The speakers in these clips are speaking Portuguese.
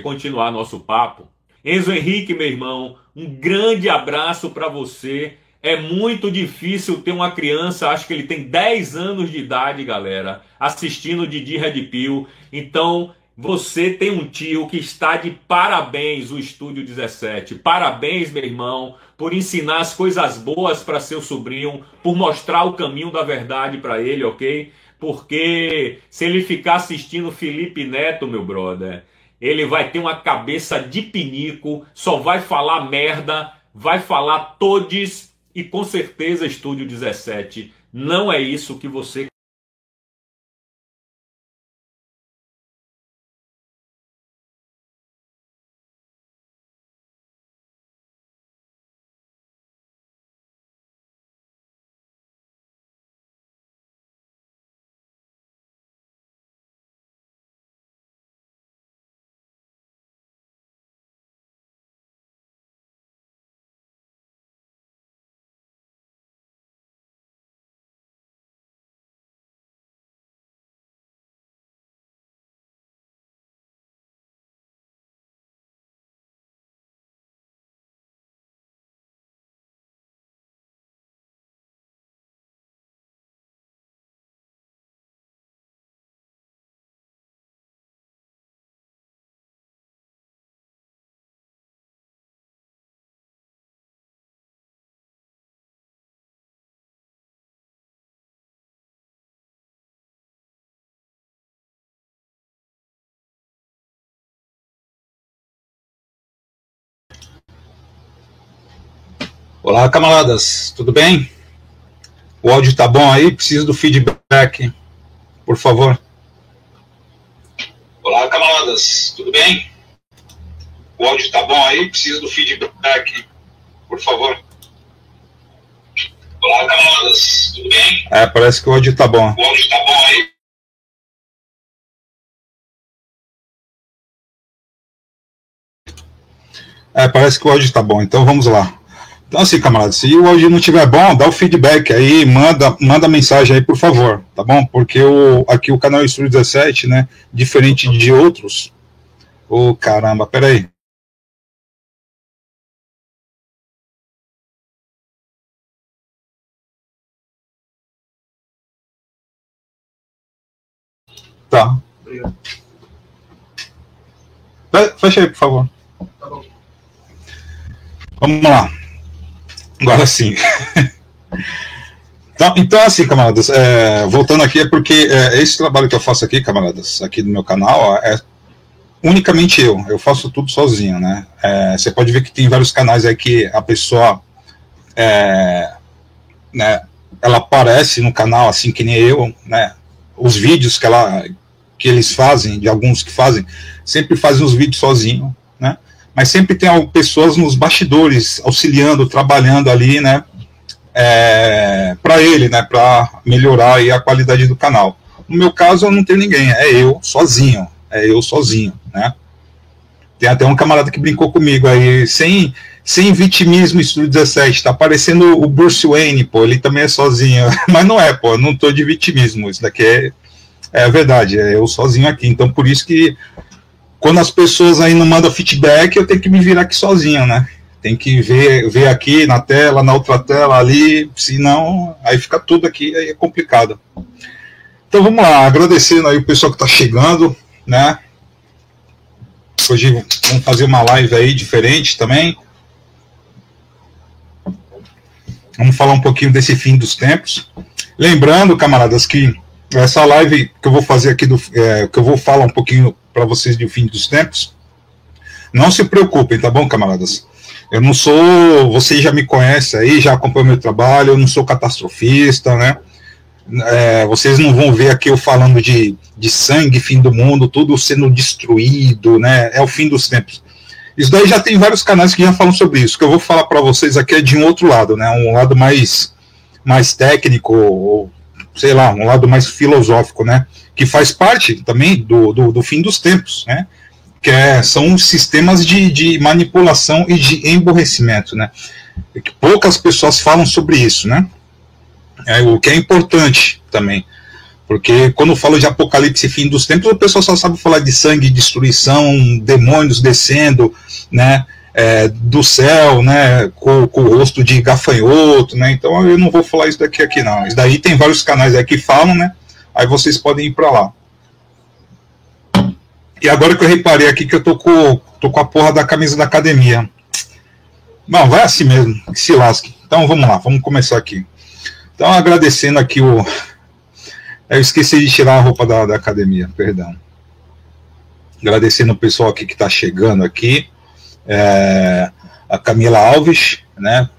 continuar nosso papo. Enzo Henrique, meu irmão, um grande abraço para você. É muito difícil ter uma criança, acho que ele tem 10 anos de idade, galera, assistindo Didi Red Pill. Então, você tem um tio que está de parabéns, o Estúdio 17. Parabéns, meu irmão, por ensinar as coisas boas para seu sobrinho, por mostrar o caminho da verdade para ele, ok? Porque se ele ficar assistindo Felipe Neto, meu brother, ele vai ter uma cabeça de pinico, só vai falar merda, vai falar todes e com certeza Estúdio 17 não é isso que você Olá, camaradas, tudo bem? O áudio tá bom aí? Preciso do feedback, por favor. Olá, camaradas, tudo bem? O áudio tá bom aí? Preciso do feedback, por favor. Olá, camaradas, tudo bem? É, parece que o áudio tá bom. O áudio tá bom aí? É, parece que o áudio tá bom, então vamos lá. Então, assim, camarada, se o áudio não estiver bom, dá o feedback aí, manda, manda mensagem aí, por favor, tá bom? Porque o, aqui o canal Estúdio 17, né, diferente de outros. Ô, oh, caramba, peraí. Tá. Obrigado. Fecha aí, por favor. Tá bom. Vamos lá. Agora sim. então, então, assim, camaradas, é, voltando aqui, é porque é, esse trabalho que eu faço aqui, camaradas, aqui no meu canal, é unicamente eu. Eu faço tudo sozinho, né? É, você pode ver que tem vários canais aí que a pessoa, é, né, ela aparece no canal, assim que nem eu, né? Os vídeos que ela que eles fazem, de alguns que fazem, sempre fazem os vídeos sozinho? Mas sempre tem pessoas nos bastidores auxiliando, trabalhando ali, né, é, para ele, né, para melhorar a qualidade do canal. No meu caso, eu não tenho ninguém, é eu sozinho, é eu sozinho, né. Tem até um camarada que brincou comigo aí, sem, sem vitimismo, Estúdio 17, tá parecendo o Bruce Wayne, pô, ele também é sozinho, mas não é, pô, não tô de vitimismo, isso daqui é, é verdade, é eu sozinho aqui, então por isso que quando as pessoas aí não mandam feedback, eu tenho que me virar aqui sozinho, né? Tem que ver, ver aqui na tela, na outra tela ali, senão aí fica tudo aqui, aí é complicado. Então vamos lá, agradecendo aí o pessoal que está chegando, né? Hoje vamos fazer uma live aí diferente também. Vamos falar um pouquinho desse fim dos tempos. Lembrando, camaradas, que essa live que eu vou fazer aqui, do, é, que eu vou falar um pouquinho para vocês de fim dos tempos. Não se preocupem, tá bom, camaradas? Eu não sou, vocês já me conhecem aí, já acompanham meu trabalho, eu não sou catastrofista, né? É, vocês não vão ver aqui eu falando de, de sangue, fim do mundo, tudo sendo destruído, né? É o fim dos tempos. Isso daí já tem vários canais que já falam sobre isso. O que eu vou falar para vocês aqui é de um outro lado, né? Um lado mais, mais técnico, ou sei lá, um lado mais filosófico, né? Que faz parte também do, do, do fim dos tempos, né? Que é, são sistemas de, de manipulação e de emborrecimento, né? Que poucas pessoas falam sobre isso, né? É, o que é importante também. Porque quando falo de apocalipse fim dos tempos, o pessoal só sabe falar de sangue, destruição, demônios descendo, né? É, do céu, né, com, com, o rosto de gafanhoto, né, então eu não vou falar isso daqui aqui não, isso daí tem vários canais aí que falam, né, aí vocês podem ir para lá. E agora que eu reparei aqui que eu tô com, tô com a porra da camisa da academia. Bom, vai assim mesmo, que se lasque. Então vamos lá, vamos começar aqui. Então agradecendo aqui o, eu esqueci de tirar a roupa da, da academia, perdão. Agradecendo o pessoal aqui que está chegando aqui. É, a Camila Alves, né?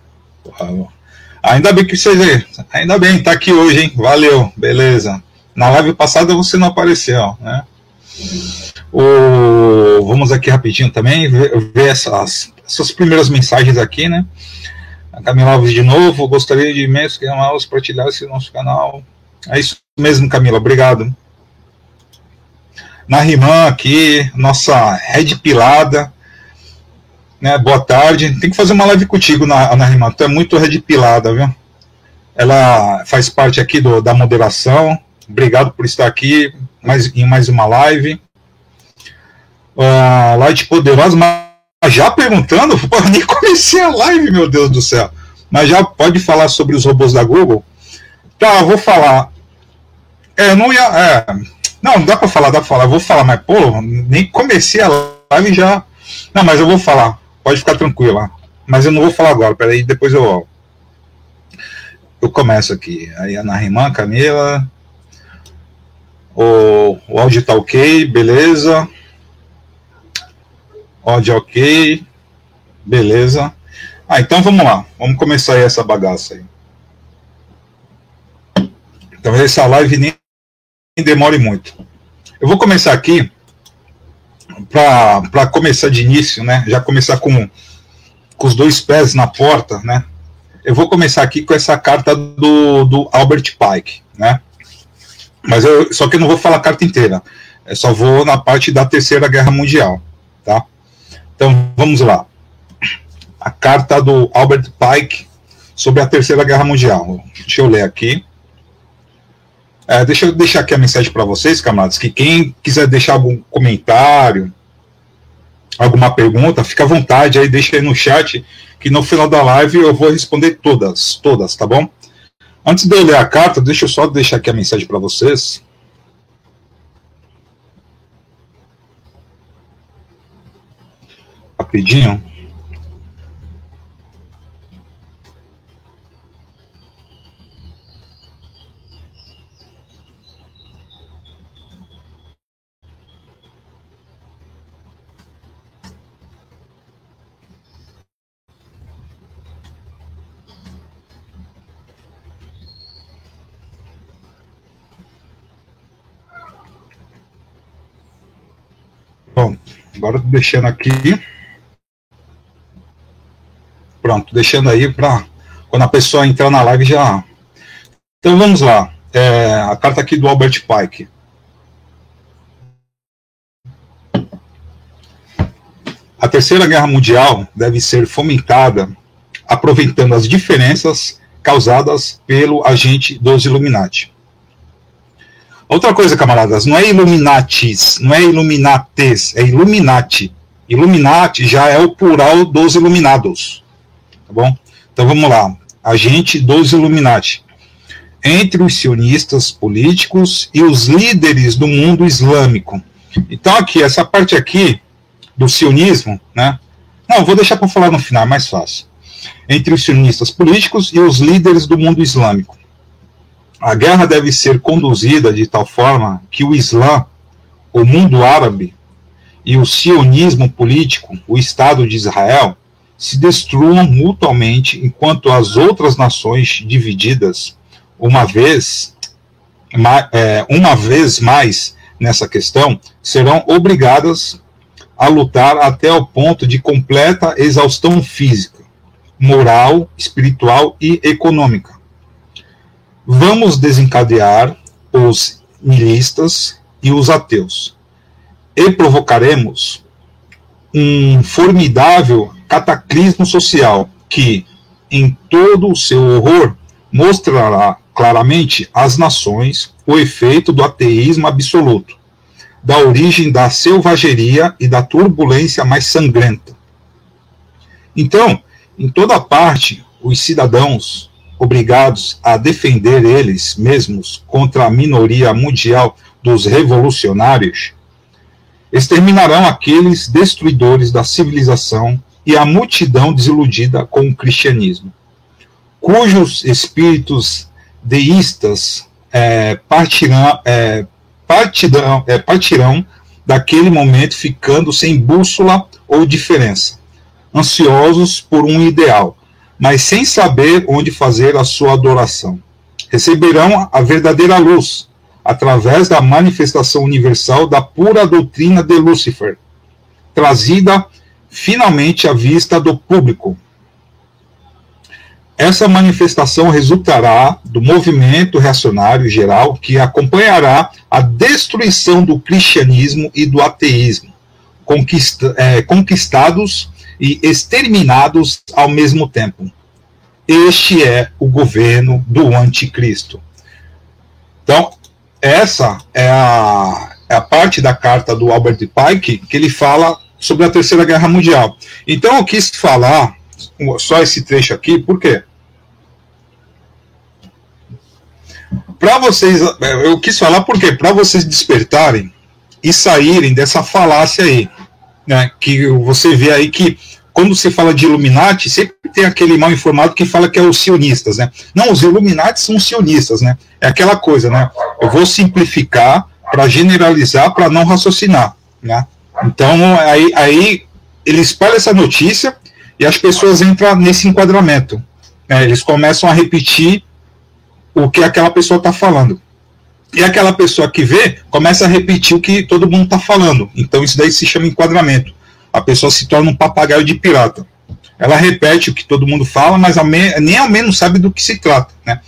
Ainda bem que você. Ainda bem, tá aqui hoje, hein? Valeu, beleza. Na live passada você não apareceu, né? O, vamos aqui rapidinho também ver, essas, essas primeiras mensagens aqui, né? A Camila Alves de novo, gostaria de imenso que amados partilhasse nosso canal. É isso mesmo, Camila, obrigado. Na Rimã aqui, nossa Red Pilada. Né, boa tarde. Tem que fazer uma live contigo na, na Rimã. Tu é muito Red Pilada, viu? Ela faz parte aqui do, da moderação. Obrigado por estar aqui mais, em mais uma live. Uh, light Poderosa, mas já perguntando? Nem comecei a live, meu Deus do céu. Mas já pode falar sobre os robôs da Google? Tá, vou falar. É, não ia. É, não, dá pra falar, dá pra falar. Vou falar, mas, pô, nem comecei a live já. Não, mas eu vou falar. Pode ficar tranquila. Mas eu não vou falar agora, peraí, depois eu. Eu começo aqui. Aí a Narimã, Camila. O, o áudio tá ok, beleza. Áudio ok, beleza. Ah, então vamos lá. Vamos começar aí essa bagaça aí. Então essa live nem demore muito. Eu vou começar aqui, para começar de início, né? Já começar com, com os dois pés na porta, né? Eu vou começar aqui com essa carta do, do Albert Pike, né? Mas eu, só que eu não vou falar a carta inteira. Eu só vou na parte da Terceira Guerra Mundial, tá? Então vamos lá. A carta do Albert Pike sobre a Terceira Guerra Mundial. Deixa eu ler aqui. É, deixa eu deixar aqui a mensagem para vocês, camaradas, que quem quiser deixar algum comentário, alguma pergunta, fica à vontade aí, deixa aí no chat, que no final da live eu vou responder todas, todas, tá bom? Antes de eu ler a carta, deixa eu só deixar aqui a mensagem para vocês. Rapidinho. Bom, agora deixando aqui. Pronto, deixando aí para quando a pessoa entrar na live já. Então vamos lá. É, a carta aqui do Albert Pike. A Terceira Guerra Mundial deve ser fomentada aproveitando as diferenças causadas pelo agente dos Illuminati. Outra coisa, camaradas, não é Illuminatis, não é Illuminates, é Illuminati. Illuminati já é o plural dos iluminados. Tá bom? Então vamos lá. Agente dos Illuminati. Entre os sionistas políticos e os líderes do mundo islâmico. Então aqui, essa parte aqui do sionismo, né? Não, vou deixar para falar no final, é mais fácil. Entre os sionistas políticos e os líderes do mundo islâmico. A guerra deve ser conduzida de tal forma que o Islã, o mundo árabe e o sionismo político, o Estado de Israel, se destruam mutuamente, enquanto as outras nações divididas, uma vez, é, uma vez mais nessa questão, serão obrigadas a lutar até o ponto de completa exaustão física, moral, espiritual e econômica vamos desencadear os nihilistas e os ateus e provocaremos um formidável cataclismo social que, em todo o seu horror, mostrará claramente às nações o efeito do ateísmo absoluto, da origem da selvageria e da turbulência mais sangrenta. Então, em toda parte, os cidadãos obrigados a defender eles mesmos contra a minoria mundial dos revolucionários, exterminarão aqueles destruidores da civilização e a multidão desiludida com o cristianismo, cujos espíritos deístas é, partirão, é, partirão, é, partirão daquele momento ficando sem bússola ou diferença, ansiosos por um ideal, mas sem saber onde fazer a sua adoração. Receberão a verdadeira luz, através da manifestação universal da pura doutrina de Lúcifer, trazida finalmente à vista do público. Essa manifestação resultará do movimento reacionário geral que acompanhará a destruição do cristianismo e do ateísmo, conquista, é, conquistados e exterminados ao mesmo tempo. Este é o governo do anticristo. Então, essa é a, é a parte da carta do Albert Pike que ele fala sobre a Terceira Guerra Mundial. Então eu quis falar só esse trecho aqui, por quê? Para vocês, eu quis falar por quê? Para vocês despertarem e saírem dessa falácia aí, né? Que você vê aí que quando se fala de Illuminati, sempre tem aquele mal informado que fala que é os sionistas, né? Não, os Illuminati são sionistas, né? É aquela coisa, né? Eu vou simplificar para generalizar, para não raciocinar, né? Então, aí, aí ele espalha essa notícia e as pessoas entram nesse enquadramento. Né? Eles começam a repetir o que aquela pessoa está falando. E aquela pessoa que vê começa a repetir o que todo mundo está falando. Então, isso daí se chama enquadramento a pessoa se torna um papagaio de pirata. Ela repete o que todo mundo fala, mas ao nem ao menos sabe do que se trata. Né?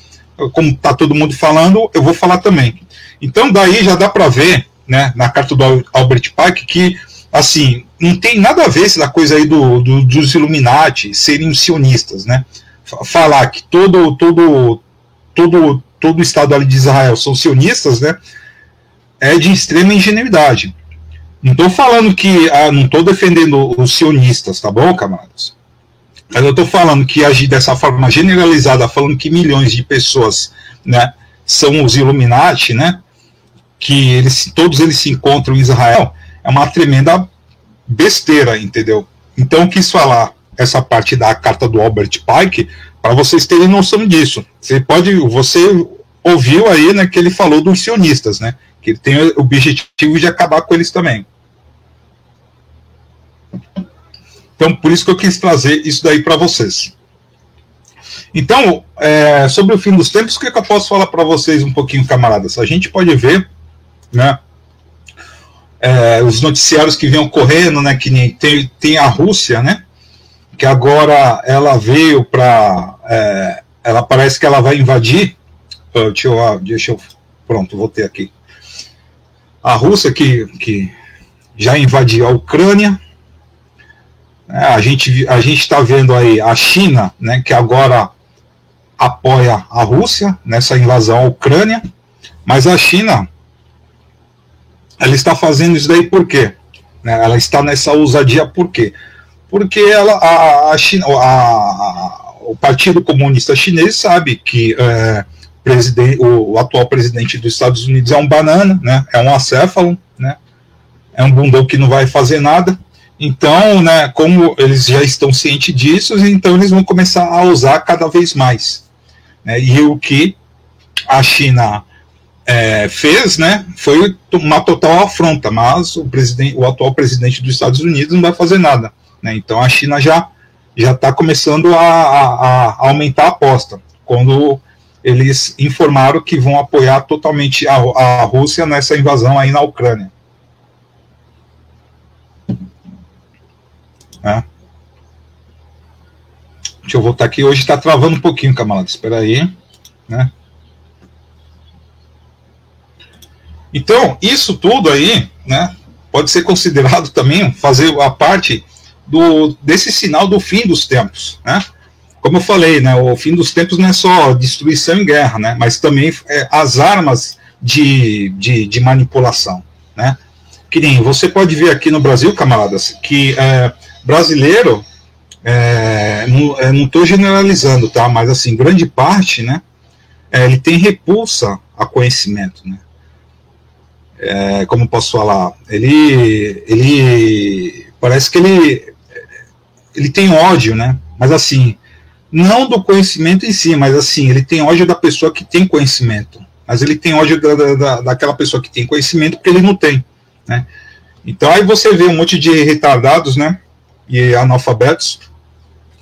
Como está todo mundo falando, eu vou falar também. Então, daí já dá para ver, né, na carta do Albert Pike, que assim não tem nada a ver essa coisa aí do, do, dos Illuminati serem sionistas, né? Falar que todo todo todo todo o Estado ali de Israel são sionistas, né? É de extrema ingenuidade. Não estou falando que. Ah, não estou defendendo os sionistas, tá bom, camaradas? Mas eu estou falando que agir dessa forma generalizada, falando que milhões de pessoas né, são os Illuminati, né? Que eles, todos eles se encontram em Israel, é uma tremenda besteira, entendeu? Então eu quis falar essa parte da carta do Albert Pike para vocês terem noção disso. Você pode, você ouviu aí, né, que ele falou dos sionistas, né? Que ele tem o objetivo de acabar com eles também. Então, por isso que eu quis trazer isso daí para vocês. Então, é, sobre o fim dos tempos, o que, é que eu posso falar para vocês um pouquinho, camaradas? A gente pode ver, né, é, os noticiários que vêm ocorrendo, né, que nem, tem, tem a Rússia, né, que agora ela veio para, é, ela parece que ela vai invadir, deixa, eu, deixa eu, pronto, vou ter aqui, a Rússia que, que já invadiu a Ucrânia, é, a gente a gente está vendo aí a China, né, que agora apoia a Rússia nessa invasão à Ucrânia, mas a China ela está fazendo isso daí por quê? Né, ela está nessa ousadia por quê? Porque ela, a, a China, a, a, o Partido Comunista Chinês sabe que é, presidente, o, o, atual presidente dos Estados Unidos é um banana, né, é um acéfalo, né, é um bundão que não vai fazer nada, então, né, como eles já estão cientes disso, então eles vão começar a usar cada vez mais. Né, e o que a China é, fez, né, foi uma total afronta, mas o, presidente, o atual presidente dos Estados Unidos não vai fazer nada. Né, então a China já já está começando a, a, a, aumentar a aposta, quando eles informaram que vão apoiar totalmente a, a Rússia nessa invasão aí na Ucrânia. Né? Deixa eu voltar aqui. Hoje está travando um pouquinho, camarada. Espera aí. Né? Então, isso tudo aí, né, pode ser considerado também fazer a parte do, desse sinal do fim dos tempos, né? Como eu falei, né, o fim dos tempos não é só destruição e guerra, né, mas também é, as armas de, de, de manipulação, né? Que nem você pode ver aqui no Brasil, camaradas, que é, brasileiro, é, não estou generalizando, tá? Mas assim, grande parte, né? É, ele tem repulsa a conhecimento, né? É, como posso falar? Ele, ele parece que ele, ele tem ódio, né? Mas assim, não do conhecimento em si, mas assim, ele tem ódio da pessoa que tem conhecimento. Mas ele tem ódio da, da, daquela pessoa que tem conhecimento porque ele não tem, né? Então aí você vê um monte de retardados, né? E analfabetos.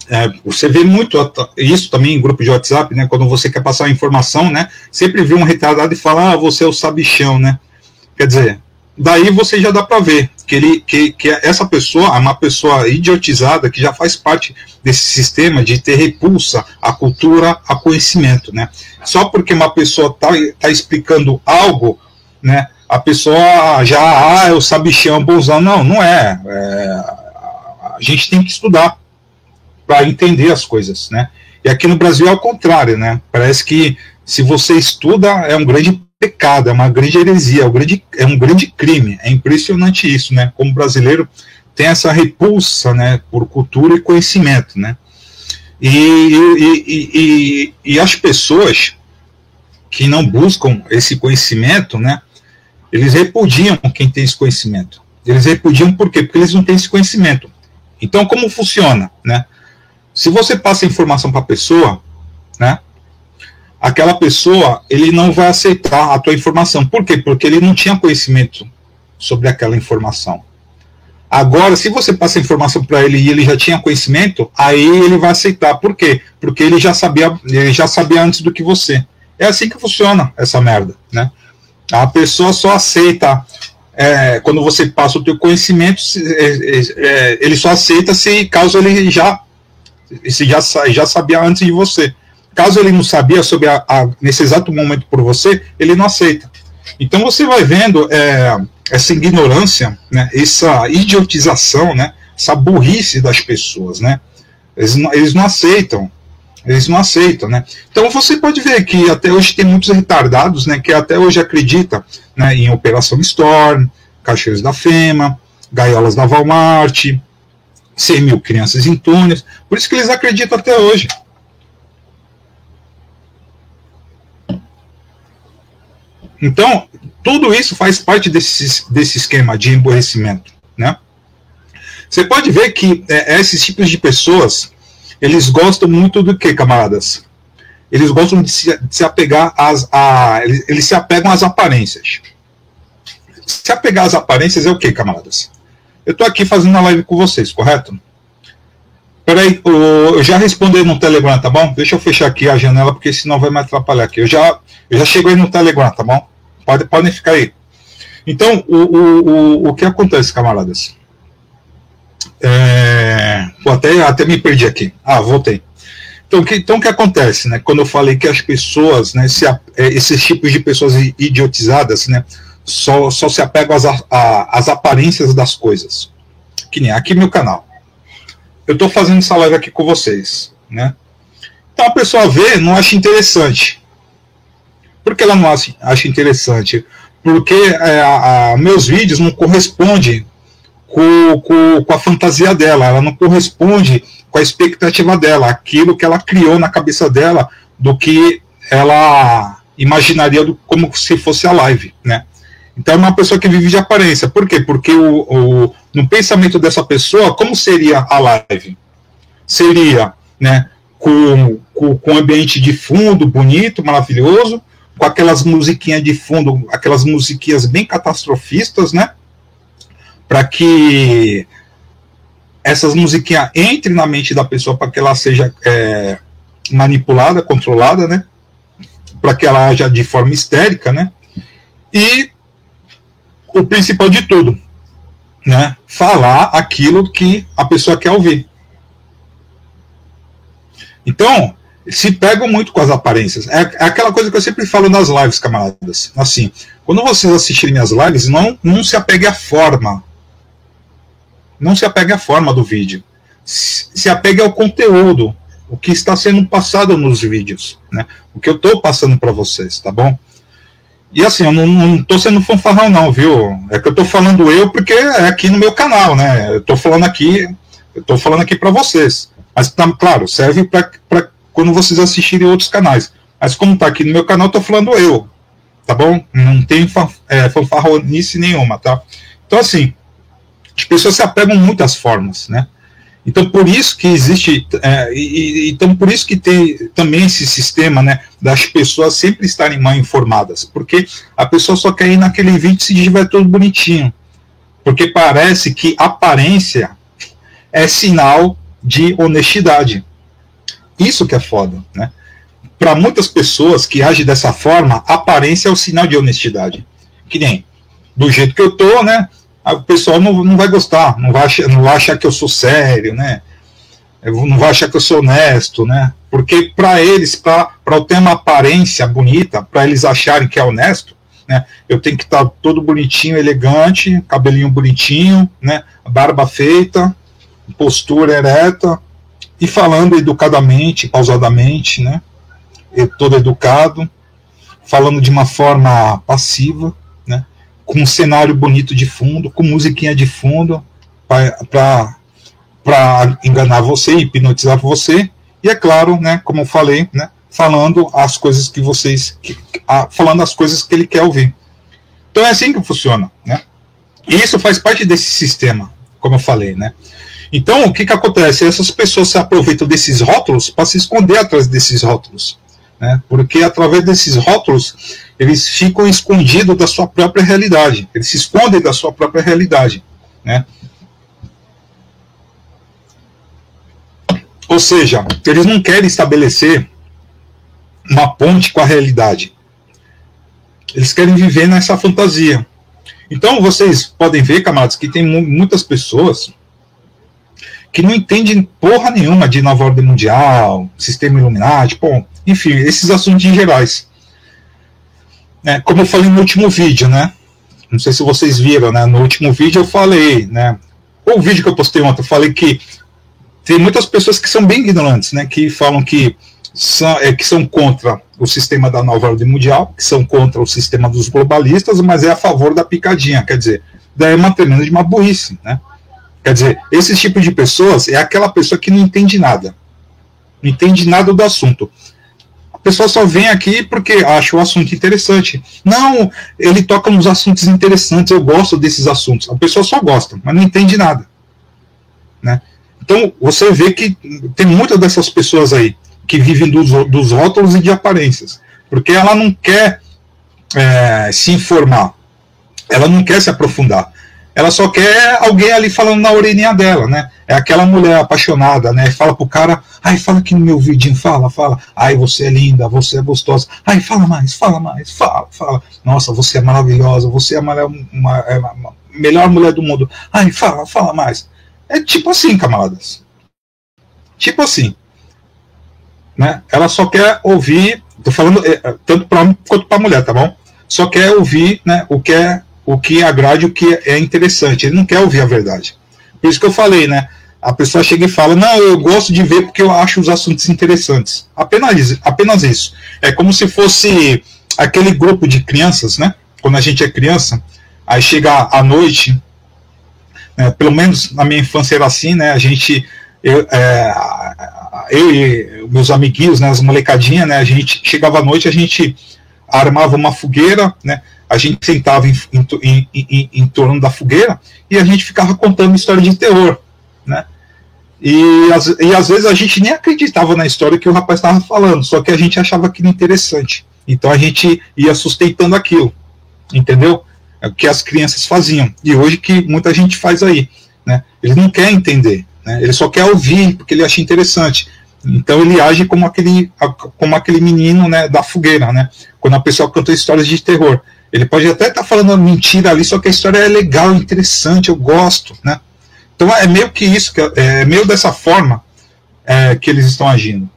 É, você vê muito isso também em grupo de WhatsApp, né? Quando você quer passar informação, né? Sempre vê um retardado e fala, ah, você é o sabichão, né? Quer dizer, daí você já dá para ver que, ele, que, que essa pessoa é uma pessoa idiotizada que já faz parte desse sistema de ter repulsa à cultura, a conhecimento, né? Só porque uma pessoa está tá explicando algo, né? A pessoa já, ah, o sabichão, bonzão. Não, não é. é. A gente tem que estudar para entender as coisas, né? E aqui no Brasil é o contrário, né? Parece que se você estuda é um grande pecado, é uma grande heresia, é um grande, é um grande crime. É impressionante isso, né? Como brasileiro tem essa repulsa, né, por cultura e conhecimento, né? E, e, e, e, as pessoas que não buscam esse conhecimento, né, eles repudiam quem tem esse conhecimento. Eles repudiam por quê? Porque eles não têm esse conhecimento. Então, como funciona, né? Se você passa informação para a pessoa, né, aquela pessoa ele não vai aceitar a tua informação. Por quê? Porque ele não tinha conhecimento sobre aquela informação. Agora, se você passa a informação para ele e ele já tinha conhecimento, aí ele vai aceitar. Por quê? Porque ele já sabia, ele já sabia antes do que você. É assim que funciona essa merda, né? A pessoa só aceita é, quando você passa o teu conhecimento, é, é, é, ele só aceita se caso ele já se já, já sabia antes de você. Caso ele não sabia sobre a, a, nesse exato momento por você, ele não aceita. Então você vai vendo é, essa ignorância, né, essa idiotização, né, essa burrice das pessoas, né? Eles não, eles não aceitam, eles não aceitam, né? Então você pode ver que até hoje tem muitos retardados, né, que até hoje acredita, né, em Operação Storm, Caixeiros da Fema, Gaiolas da Walmart, 100 mil crianças em túneis, por isso que eles acreditam até hoje. Então, tudo isso faz parte desse, desse esquema de emborrecimento, né? Você pode ver que é, esses tipos de pessoas, eles gostam muito do que, camaradas? Eles gostam de se, de se apegar às, a, eles, eles, se apegam às aparências. Se apegar às aparências é o que, camaradas? Eu estou aqui fazendo uma live com vocês, correto? Peraí, eu já respondi no Telegram, tá bom? Deixa eu fechar aqui a janela, porque senão vai me atrapalhar aqui. Eu já, eu já cheguei no Telegram, tá bom? Pode, podem ficar aí. Então, o, o, o, o que acontece, camaradas? É... Até, até me perdi aqui. Ah, voltei. Então, que, então, o que acontece, né? Quando eu falei que as pessoas, né, se, é, esses tipos de pessoas idiotizadas, né, só, só se apegam às, às aparências das coisas. Que nem aqui meu canal. Eu estou fazendo essa live aqui com vocês, né? Então a pessoa vê, não acha interessante. Por que ela não acha, acha interessante? Porque é, a, a, meus vídeos não correspondem com, com, com, a fantasia dela, ela não corresponde com a expectativa dela, aquilo que ela criou na cabeça dela do que ela imaginaria do, como se fosse a live, né? Então é uma pessoa que vive de aparência. Por quê? Porque o, o, no pensamento dessa pessoa, como seria a live? Seria né, com, com, com ambiente de fundo bonito, maravilhoso, com aquelas musiquinhas de fundo, aquelas musiquinhas bem catastrofistas, né? Para que essas musiquinhas entrem na mente da pessoa para que ela seja é, manipulada, controlada, né? Para que ela haja de forma histérica, né? E o principal de tudo, né? Falar aquilo que a pessoa quer ouvir. Então, se pegam muito com as aparências. É, é, aquela coisa que eu sempre falo nas lives, camaradas. Assim, quando vocês assistirem as lives, não, não se apegue à forma. Não se apegue à forma do vídeo. Se, se apegue ao conteúdo. O que está sendo passado nos vídeos. Né? O que eu estou passando para vocês, tá bom? E assim, eu não, tô sendo fanfarrão, não, viu? É que eu tô falando eu porque é aqui no meu canal, né? Eu tô falando aqui, eu falando aqui para vocês. Mas, tá, claro, serve para quando vocês assistirem outros canais. Mas como tá aqui no meu canal, tô falando eu, tá bom? Não tem é, fanfarronice nenhuma, tá? Então, assim, as pessoas se apegam muito às formas, né? Então, por isso que existe, é, e, então por isso que tem também esse sistema, né, das pessoas sempre estarem mal informadas, porque a pessoa só quer ir naquele vídeo se tiver tudo bonitinho, porque parece que aparência é sinal de honestidade. Isso que é foda, né? Para muitas pessoas que agem dessa forma, aparência é o sinal de honestidade. Que nem do jeito que eu tô, né? o pessoal não, não vai gostar, não vai, achar, não vai achar que eu sou sério, né? Não vai achar que eu sou honesto, né? Porque para eles, para eu ter uma aparência bonita, para eles acharem que é honesto, né? Eu tenho que estar tá todo bonitinho, elegante, cabelinho bonitinho, né? Barba feita, postura ereta e falando educadamente, pausadamente, né? E todo educado, falando de uma forma passiva, com um cenário bonito de fundo, com musiquinha de fundo, para enganar você, hipnotizar você, e é claro, né, como eu falei, né, falando as coisas que vocês, que, a, falando as coisas que ele quer ouvir. Então é assim que funciona, né? E isso faz parte desse sistema, como eu falei, né? Então, o que, que acontece? Essas pessoas se aproveitam desses rótulos para se esconder atrás desses rótulos né? porque através desses rótulos eles ficam escondidos da sua própria realidade, eles se escondem da sua própria realidade. Né? Ou seja, eles não querem estabelecer uma ponte com a realidade. Eles querem viver nessa fantasia. Então vocês podem ver, camaradas, que tem muitas pessoas que não entendem porra nenhuma de nova ordem mundial, sistema Illuminati, bom, enfim, esses assuntos em gerais. É, como eu falei no último vídeo, né? Não sei se vocês viram, né? No último vídeo eu falei, né? O vídeo que eu postei ontem, eu falei que tem muitas pessoas que são bem ignorantes, né? Que falam que são, é, que são contra o sistema da nova ordem mundial, que são contra o sistema dos globalistas, mas é a favor da picadinha. Quer dizer, daí é uma tremenda de uma burrice, né? Quer dizer, esse tipo de pessoas é aquela pessoa que não entende nada. Não entende nada do assunto pessoa só vem aqui porque acha o assunto interessante. Não, ele toca nos assuntos interessantes, eu gosto desses assuntos. A pessoa só gosta, mas não entende nada. Né? Então, você vê que tem muitas dessas pessoas aí que vivem dos, dos rótulos e de aparências, porque ela não quer é, se informar, ela não quer se aprofundar ela só quer alguém ali falando na orelhinha dela, né? É aquela mulher apaixonada, né? Fala pro cara, ai, fala aqui no meu vidinho, fala, fala. Ai, você é linda, você é gostosa. Ai, fala mais, fala mais, fala, fala. Nossa, você é maravilhosa, você é a é uma melhor mulher do mundo. Ai, fala, fala mais. É tipo assim, camaradas. Tipo assim. Né? Ela só quer ouvir, tô falando é, tanto para homem quanto para mulher, tá bom? Só quer ouvir né, o que é o que agrade o que é interessante. Ele não quer ouvir a verdade. Por isso que eu falei, né? A pessoa chega e fala: Não, eu gosto de ver porque eu acho os assuntos interessantes. Apenas, apenas isso. É como se fosse aquele grupo de crianças, né? Quando a gente é criança, aí chega à noite, né, pelo menos na minha infância era assim, né? A gente, eu, é, eu e meus amiguinhos, né, as molecadinhas, né? A gente chegava à noite, a gente armava uma fogueira, né? A gente sentava em, em, em, em, torno da fogueira e a gente ficava contando história de terror, né? E, as, e às vezes a gente nem acreditava na história que o rapaz estava falando, só que a gente achava aquilo interessante. Então a gente ia sustentando aquilo, entendeu? É o que as crianças faziam. E hoje que muita gente faz aí, né? Ele não quer entender, né? Ele só quer ouvir porque ele acha interessante. Então ele age como aquele, como aquele menino né, da fogueira, né? Quando a pessoa canta histórias de terror. Ele pode até estar tá falando mentira ali, só que a história é legal, interessante, eu gosto, né? Então é meio que isso, é meio dessa forma é, que eles estão agindo.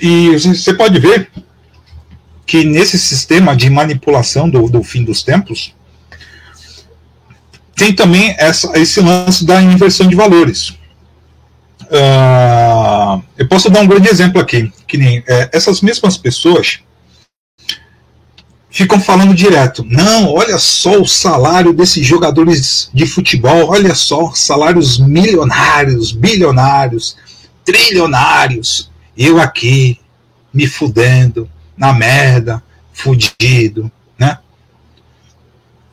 E você pode ver que nesse sistema de manipulação do, do fim dos tempos, tem também essa, esse lance da inversão de valores. Uh, eu posso dar um grande exemplo aqui, que nem é, essas mesmas pessoas ficam falando direto. Não, olha só o salário desses jogadores de futebol, olha só, salários milionários, bilionários, trilionários. Eu aqui, me fudendo, na merda, fudido, né?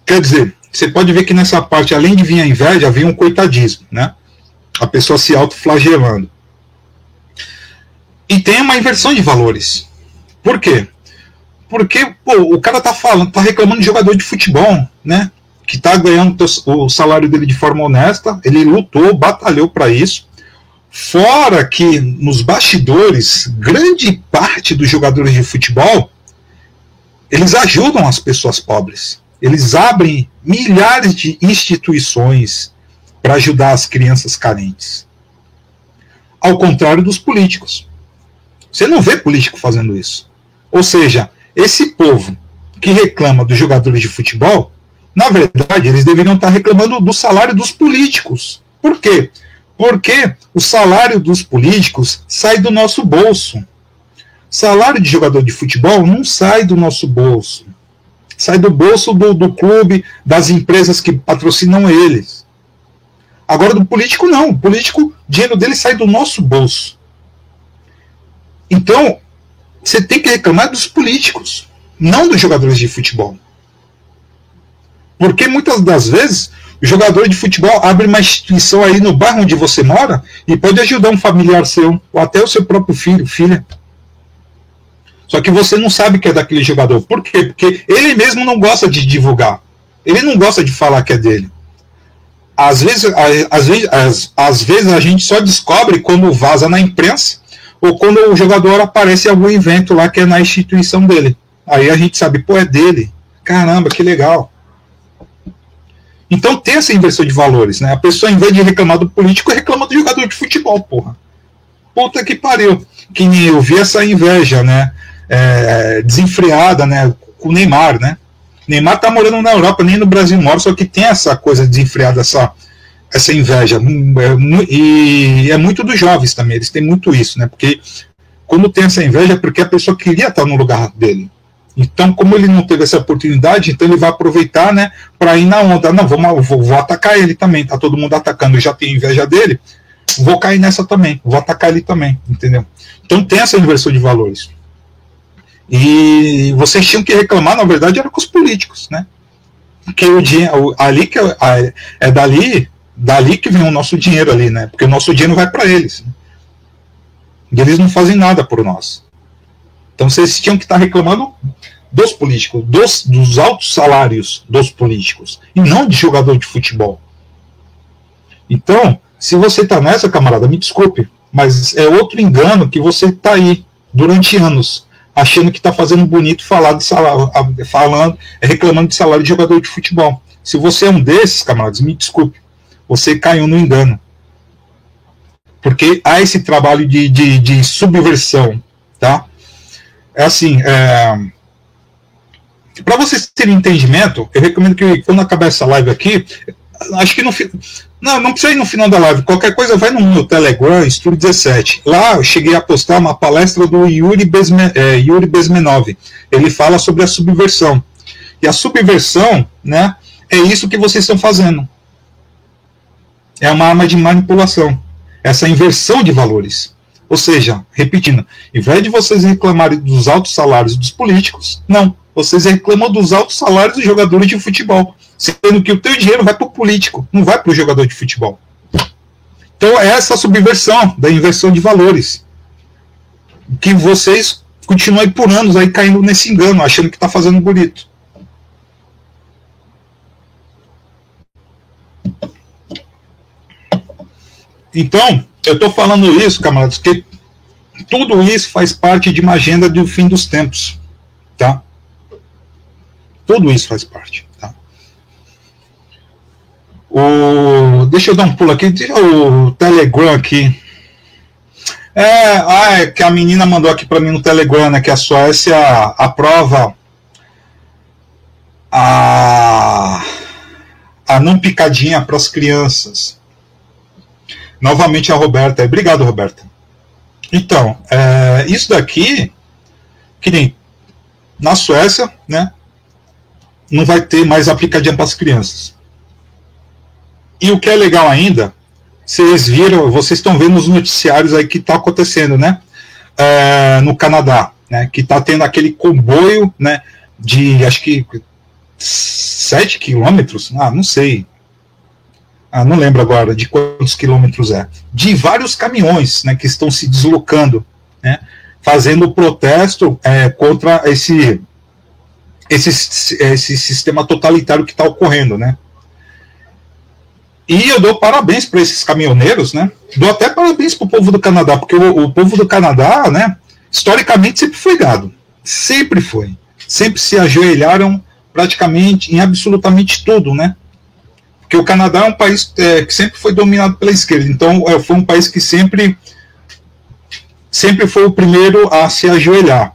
Quer dizer, você pode ver que nessa parte, além de vir a inveja, vem um coitadismo, né? A pessoa se autoflagelando. E tem uma inversão de valores. Por quê? Porque pô, o cara tá falando, tá reclamando de jogador de futebol, né? Que tá ganhando o salário dele de forma honesta, ele lutou, batalhou para isso. Fora que nos bastidores, grande parte dos jogadores de futebol eles ajudam as pessoas pobres. Eles abrem milhares de instituições para ajudar as crianças carentes. Ao contrário dos políticos. Você não vê político fazendo isso. Ou seja, esse povo que reclama dos jogadores de futebol, na verdade, eles deveriam estar reclamando do salário dos políticos. Por quê? Porque o salário dos políticos sai do nosso bolso. Salário de jogador de futebol não sai do nosso bolso. Sai do bolso do, do clube, das empresas que patrocinam eles. Agora, do político, não. O político, o dinheiro dele sai do nosso bolso. Então, você tem que reclamar dos políticos, não dos jogadores de futebol. Porque muitas das vezes o jogador de futebol abre uma instituição aí no bairro onde você mora e pode ajudar um familiar seu, ou até o seu próprio filho, filha. Só que você não sabe que é daquele jogador. Por quê? Porque ele mesmo não gosta de divulgar. Ele não gosta de falar que é dele. Às vezes, às vezes, às, às vezes a gente só descobre quando vaza na imprensa ou quando o jogador aparece em algum evento lá que é na instituição dele. Aí a gente sabe, pô, é dele. Caramba, que legal. Então tem essa inversão de valores, né? A pessoa, em vez de reclamar do político, reclama do jogador de futebol, porra. Puta que pariu. Que eu vi essa inveja, né? é, desenfreada, né? Com o Neymar, né? Neymar tá morando na Europa, nem no Brasil mora, só que tem essa coisa desenfreada, essa, essa inveja. Hum, é e é muito dos jovens também, eles têm muito isso, né? Porque quando tem essa inveja é porque a pessoa queria estar no lugar dele. Então, como ele não teve essa oportunidade, então ele vai aproveitar, né, para ir na onda. Não, vamos, vou, vou atacar ele também. Tá todo mundo atacando, já tenho inveja dele, vou cair nessa também, vou atacar ele também, entendeu? Então tem essa inversão de valores. E vocês tinham que reclamar, na verdade, era com os políticos, né? Porque o dinheiro, ali que é, é dali, dali que vem o nosso dinheiro ali, né? Porque o nosso dinheiro vai para eles. Né? E eles não fazem nada por nós. Então vocês tinham que estar reclamando dos políticos, dos, dos altos salários dos políticos, e não de jogador de futebol. Então, se você está nessa, camarada, me desculpe, mas é outro engano que você está aí durante anos achando que está fazendo bonito falar de salário, falando, reclamando de salário de jogador de futebol. Se você é um desses, camaradas, me desculpe, você caiu no engano. Porque há esse trabalho de, de, de subversão, tá? É assim, é... para vocês terem entendimento, eu recomendo que quando acabar essa live aqui, acho que no não, não precisa ir no final da live. Qualquer coisa vai no meu Telegram, Estúdio 17. Lá eu cheguei a postar uma palestra do Yuri, Besme, é, Yuri Besmenov. Ele fala sobre a subversão. E a subversão, né, é isso que vocês estão fazendo. É uma arma de manipulação. Essa inversão de valores. Ou seja, repetindo, em vez de vocês reclamarem dos altos salários dos políticos, não. Vocês reclamam dos altos salários dos jogadores de futebol sendo que o teu dinheiro vai para o político, não vai para o jogador de futebol. Então é essa subversão da inversão de valores que vocês continuam por anos aí caindo nesse engano, achando que está fazendo bonito. Então, eu estou falando isso, camaradas, porque tudo isso faz parte de uma agenda do fim dos tempos? Tudo isso faz parte. O, deixa eu dar um pulo aqui, o Telegram aqui. É, ah, é que a menina mandou aqui para mim no Telegram, né, que a Suécia aprova a, a não picadinha para as crianças. Novamente a Roberta. Obrigado, Roberta. Então, é, isso daqui, que nem na Suécia, né? Não vai ter mais aplicadinha para as crianças. E o que é legal ainda, vocês viram, vocês estão vendo os noticiários aí que está acontecendo, né? É, no Canadá, né? Que está tendo aquele comboio, né? De acho que 7 quilômetros, ah, não sei, ah, não lembro agora de quantos quilômetros é, de vários caminhões né, que estão se deslocando, né, fazendo protesto é, contra esse, esse, esse sistema totalitário que está ocorrendo. Né. E eu dou parabéns para esses caminhoneiros, né? Dou até parabéns para o povo do Canadá, porque o, o, povo do Canadá, né, historicamente sempre foi gado. Sempre foi. Sempre se ajoelharam praticamente em absolutamente tudo, né? Porque o Canadá é um país é, que sempre foi dominado pela esquerda, então é, foi um país que sempre, sempre foi o primeiro a se ajoelhar.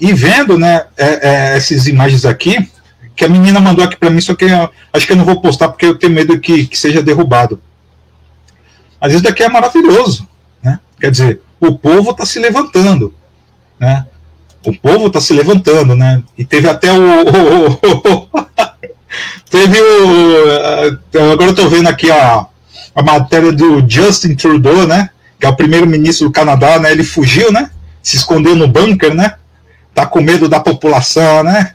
E vendo né, é, é essas imagens aqui, que a menina mandou aqui para mim, só que eu, acho que eu não vou postar porque eu tenho medo que, que seja derrubado. Mas isso daqui é maravilhoso. Né? Quer dizer, o povo está se levantando. Né? O povo está se levantando, né? E teve até o, Teve o. Agora eu tô vendo aqui a, a matéria do Justin Trudeau, né? Que é o primeiro-ministro do Canadá, né? Ele fugiu, né? Se escondeu no bunker, né? Tá com medo da população, né?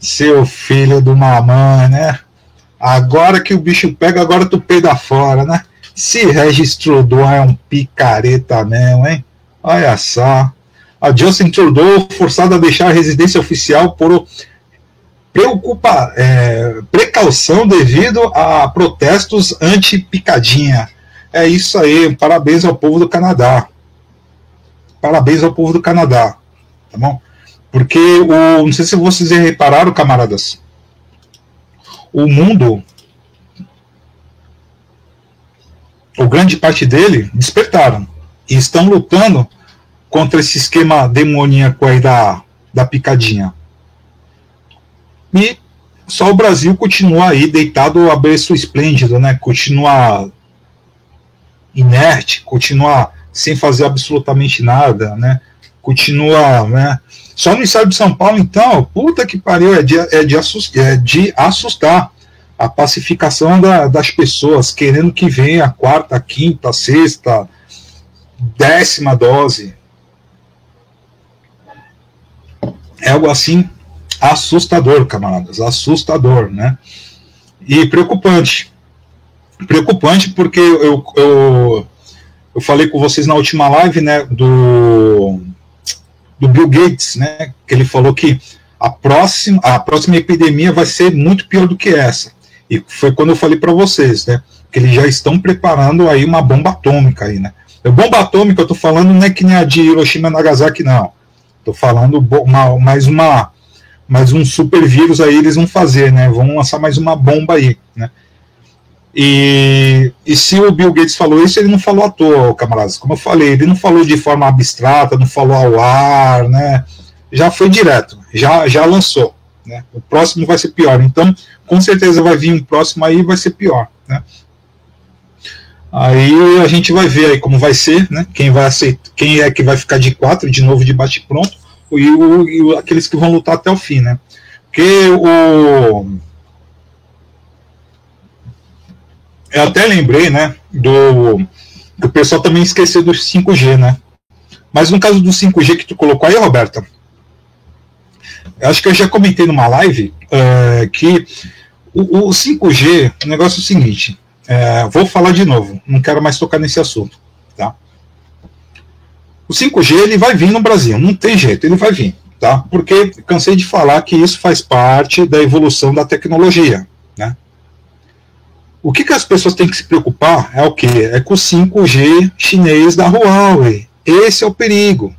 Seu filho do mamãe, né? Agora que o bicho pega, agora tu peida fora, né? Se Regis Trudeau é um picareta mesmo, hein? Olha só. A Justin Trudeau forçado a deixar a residência oficial por preocupa, é, precaução devido a protestos anti-picadinha. É isso aí, parabéns ao povo do Canadá. Parabéns ao povo do Canadá, tá bom? Porque o, não sei se vocês repararam, camaradas, o mundo, o grande parte dele despertaram e estão lutando contra esse esquema demoníaco aí da, da picadinha. E só o Brasil continua aí deitado a berço esplêndido, né? Continua inerte, continua sem fazer absolutamente nada, né? Continua, né? Só no estado de São Paulo, então, puta que pariu, é de, é de, assustar, é de assustar a pacificação da, das pessoas, querendo que venha a quarta, quinta, sexta, décima dose. É algo assim assustador, camaradas, assustador, né? E preocupante. Preocupante porque eu, eu, eu falei com vocês na última live, né, do, do Bill Gates, né, que ele falou que a próxima, a próxima epidemia vai ser muito pior do que essa. E foi quando eu falei para vocês, né, que eles já estão preparando aí uma bomba atômica aí, né? A bomba atômica, eu tô falando não é que nem a de Hiroshima e Nagasaki, não. Tô falando uma, mais uma mas um super vírus aí eles vão fazer, né? Vão lançar mais uma bomba aí, né? E, e se o Bill Gates falou isso, ele não falou à toa, camaradas. Como eu falei, ele não falou de forma abstrata, não falou ao ar, né? Já foi direto, já, já lançou. Né? O próximo vai ser pior. Então, com certeza vai vir um próximo aí vai ser pior. Né? Aí a gente vai ver aí como vai ser, né? Quem vai aceitar, quem é que vai ficar de quatro de novo de bate pronto e, o, e aqueles que vão lutar até o fim, né? Porque o. Eu até lembrei, né? Do. O pessoal também esqueceu do 5G, né? Mas no caso do 5G que tu colocou aí, Roberta, acho que eu já comentei numa live é, que o, o, 5G, o negócio é o seguinte, é, vou falar de novo, não quero mais tocar nesse assunto, tá? O 5G ele vai vir no Brasil, não tem jeito, ele vai vir, tá? Porque cansei de falar que isso faz parte da evolução da tecnologia? O que, que as pessoas têm que se preocupar é o que? É com o 5G chinês da Huawei. Esse é o perigo.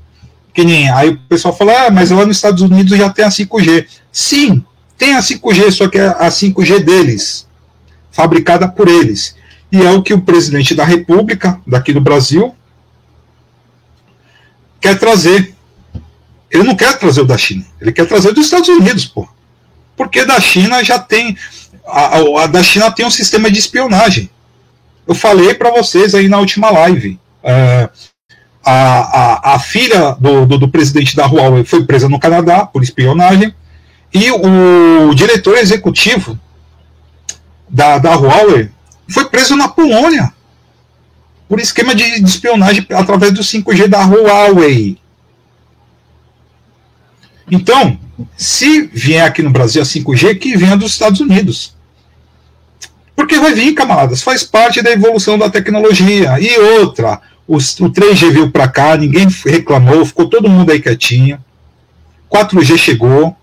Que nem aí o pessoal fala, ah, mas lá nos Estados Unidos já tem a 5G. Sim, tem a 5G, só que é a 5G deles, fabricada por eles. E é o que o presidente da República, daqui do Brasil, quer trazer. Ele não quer trazer o da China, ele quer trazer dos Estados Unidos, pô. Porque da China já tem. A, a, da China tem um sistema de espionagem. Eu falei para vocês aí na última live. É, a, a, a filha do, do, do, presidente da Huawei foi presa no Canadá por espionagem, e o diretor executivo da, da Huawei foi preso na Polônia por esquema de, de espionagem através do 5G da Huawei. Então, se vier aqui no Brasil a 5G, que venha dos Estados Unidos. Porque vai vir, camaradas, faz parte da evolução da tecnologia. E outra, o, o 3G veio para cá, ninguém reclamou, ficou todo mundo aí quietinho. 4G chegou,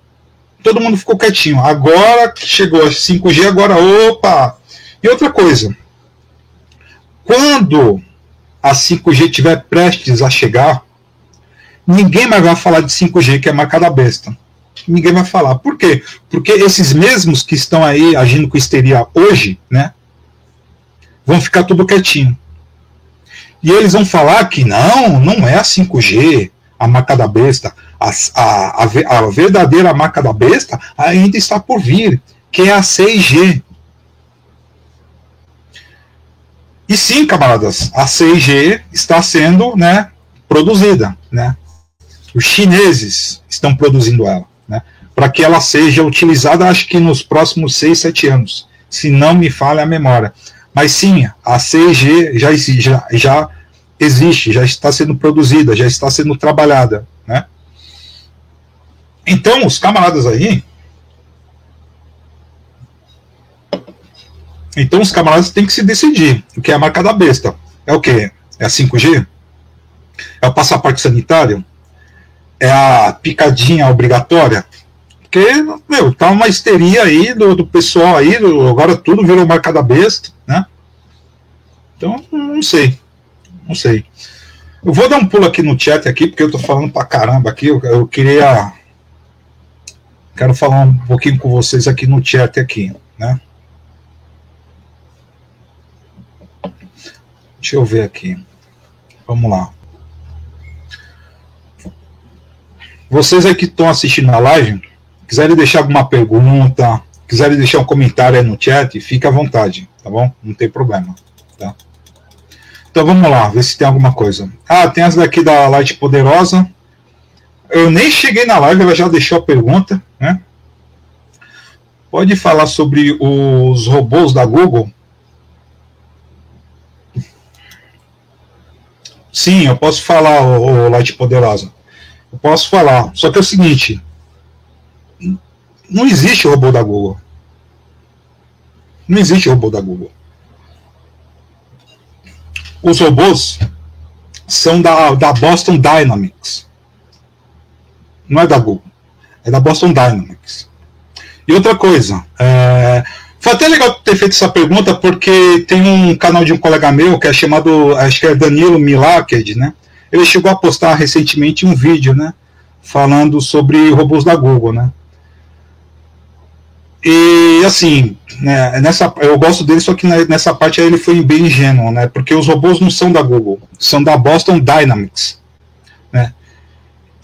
todo mundo ficou quietinho. Agora chegou a 5G, agora, opa! E outra coisa, quando a 5G estiver prestes a chegar, ninguém mais vai falar de 5G, que é marca da besta. Ninguém vai falar. Por quê? Porque esses mesmos que estão aí agindo com histeria hoje, né, vão ficar tudo quietinho. E eles vão falar que não, não é a 5G, a marca da besta. A, a, a, a verdadeira marca da besta ainda está por vir, que é a 6G. E sim, camaradas, a 6G está sendo né, produzida. Né? Os chineses estão produzindo ela, né, para que ela seja utilizada, acho que nos próximos 6, 7 anos, se não me falha a memória. Mas sim, a 6G já, já, já existe, já está sendo produzida, já está sendo trabalhada. Né? Então, os camaradas aí. Então, os camaradas têm que se decidir. O que é a marca da besta? É o quê? É a 5G? É o passaporte sanitário? É a picadinha obrigatória? Porque, meu, tá uma histeria aí do, do pessoal aí, do, agora tudo virou marca da besta, né? Então, não sei. Não sei. Eu vou dar um pulo aqui no chat aqui, porque eu tô falando pra caramba aqui. Eu, eu queria. Quero falar um pouquinho com vocês aqui no chat aqui, né? Deixa eu ver aqui. Vamos lá. Vocês aí que estão assistindo a live, quiserem deixar alguma pergunta, quiserem deixar um comentário aí no chat, fique à vontade, tá bom? Não tem problema, tá? Então vamos lá, ver se tem alguma coisa. Ah, tem as daqui da Light Poderosa. Eu nem cheguei na live, ela já deixou a pergunta, né? Pode falar sobre os robôs da Google? Sim, eu posso falar, o Light Poderosa. Eu posso falar. Só que é o seguinte: não existe robô da Google. Não existe robô da Google. Os robôs são da, da Boston Dynamics. Não é da Google. É da Boston Dynamics. E outra coisa, é, foi até legal ter feito essa pergunta, porque tem um canal de um colega meu que é chamado, acho que é Danilo Milaked, né? Ele chegou a postar recentemente um vídeo, né? Falando sobre robôs da Google, né? E assim, né, nessa, eu gosto dele, só que nessa parte ele foi bem ingênuo, né? Porque os robôs não são da Google, são da Boston Dynamics, né?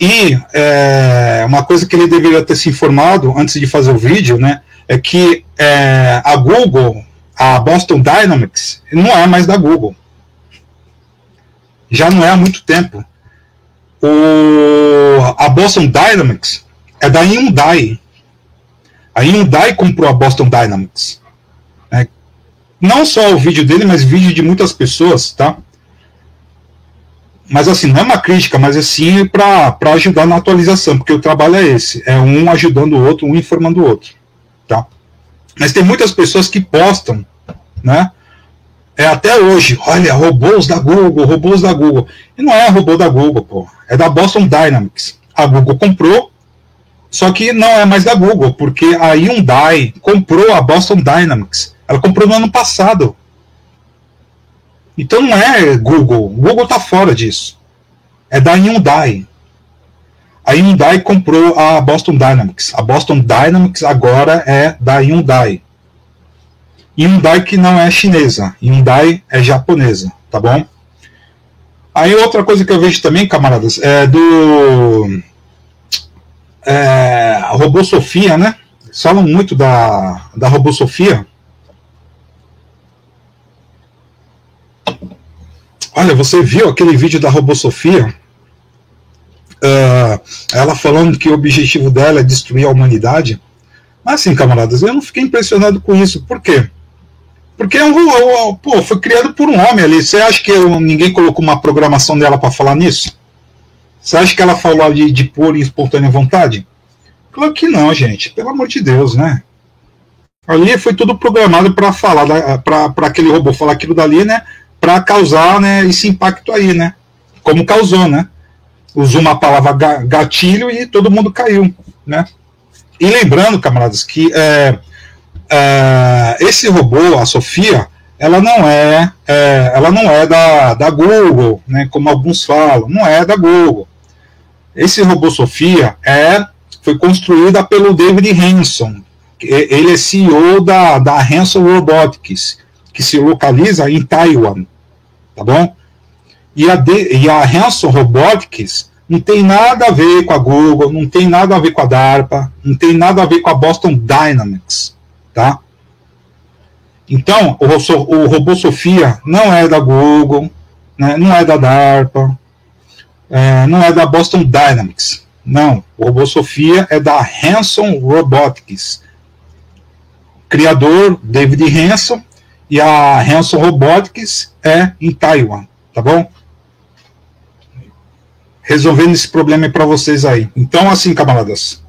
E é, uma coisa que ele deveria ter se informado antes de fazer o vídeo, né? É que é, a Google, a Boston Dynamics, não é mais da Google já não é há muito tempo. O, a Boston Dynamics é da Hyundai. A Hyundai comprou a Boston Dynamics. É, não só o vídeo dele, mas vídeo de muitas pessoas, tá? Mas assim, não é uma crítica, mas assim para ajudar na atualização, porque o trabalho é esse, é um ajudando o outro, um informando o outro, tá? Mas tem muitas pessoas que postam, né? É até hoje, olha, robôs da Google, robôs da Google. E não é robô da Google, pô. É da Boston Dynamics. A Google comprou, só que não é mais da Google, porque a Hyundai comprou a Boston Dynamics. Ela comprou no ano passado. Então não é Google. Google está fora disso. É da Hyundai. A Hyundai comprou a Boston Dynamics. A Boston Dynamics agora é da Hyundai. Hyundai que não é chinesa, Hyundai é japonesa, tá bom? Aí outra coisa que eu vejo também, camaradas, é do é, Robô Sofia, né? Falam muito da, da Robô Sofia. Olha, você viu aquele vídeo da Robô Sofia? Uh, ela falando que o objetivo dela é destruir a humanidade. Mas assim, camaradas, eu não fiquei impressionado com isso. Por quê? Porque é um, pô, foi criado por um homem ali. Você acha que eu, ninguém colocou uma programação dela para falar nisso? Você acha que ela falou de, de pôr em espontânea vontade? Claro que não, gente. Pelo amor de Deus, né? Ali foi tudo programado para falar, para aquele robô falar aquilo dali, né? Para causar né, esse impacto aí, né? Como causou, né? Usou uma palavra gatilho e todo mundo caiu, né? E lembrando, camaradas, que é, é, esse robô, a Sofia, ela não é, é, ela não é da, da Google, né, como alguns falam, não é da Google. Esse robô Sofia é, foi construída pelo David Hanson. Ele é CEO da, da Hanson Robotics, que se localiza em Taiwan, tá bom? E a, de, e a Hanson Robotics não tem nada a ver com a Google, não tem nada a ver com a DARPA, não tem nada a ver com a Boston Dynamics, tá? Então, o, o robô Sofia não é da Google, né, não é da DARPA, é, não é da Boston Dynamics. Não, o robô Sofia é da Hanson Robotics. Criador David Hanson e a Hanson Robotics é em Taiwan, tá bom? Resolvendo esse problema para vocês aí. Então, assim, camaradas,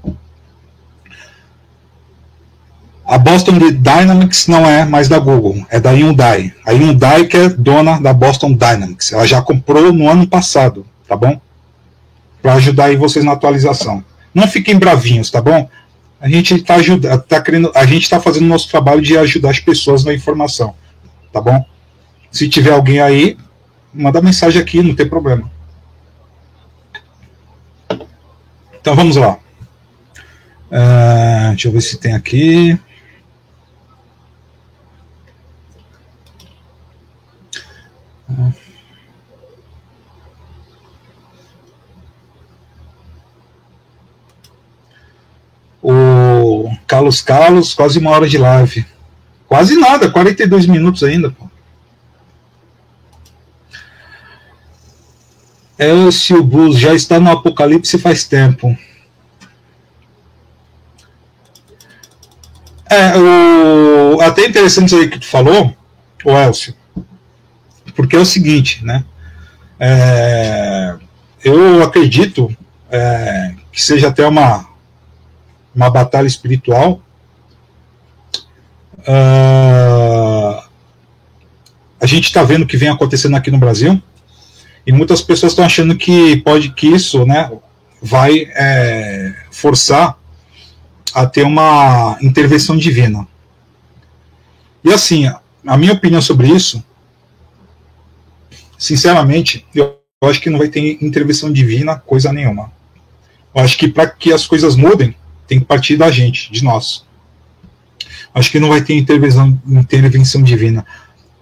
a Boston Dynamics não é mais da Google, é da Hyundai. A Hyundai que é dona da Boston Dynamics. Ela já comprou no ano passado, tá bom? Para ajudar aí vocês na atualização. Não fiquem bravinhos, tá bom? A gente está ajudando, tá querendo, a gente está fazendo nosso trabalho de ajudar as pessoas na informação, tá bom? Se tiver alguém aí, manda mensagem aqui, não tem problema. Então vamos lá. Uh, deixa eu ver se tem aqui. O Carlos Carlos, quase uma hora de live. Quase nada, 42 minutos ainda, pô. Elcio Bus já está no apocalipse faz tempo. É, o, até interessante isso aí que tu falou, o Elcio porque é o seguinte, né? É, eu acredito é, que seja até uma, uma batalha espiritual. Uh, a gente está vendo o que vem acontecendo aqui no Brasil e muitas pessoas estão achando que pode que isso, né, vai é, forçar a ter uma intervenção divina. E assim, a minha opinião sobre isso sinceramente, eu acho que não vai ter intervenção divina, coisa nenhuma. Eu acho que para que as coisas mudem, tem que partir da gente, de nós. Acho que não vai ter intervenção, intervenção divina.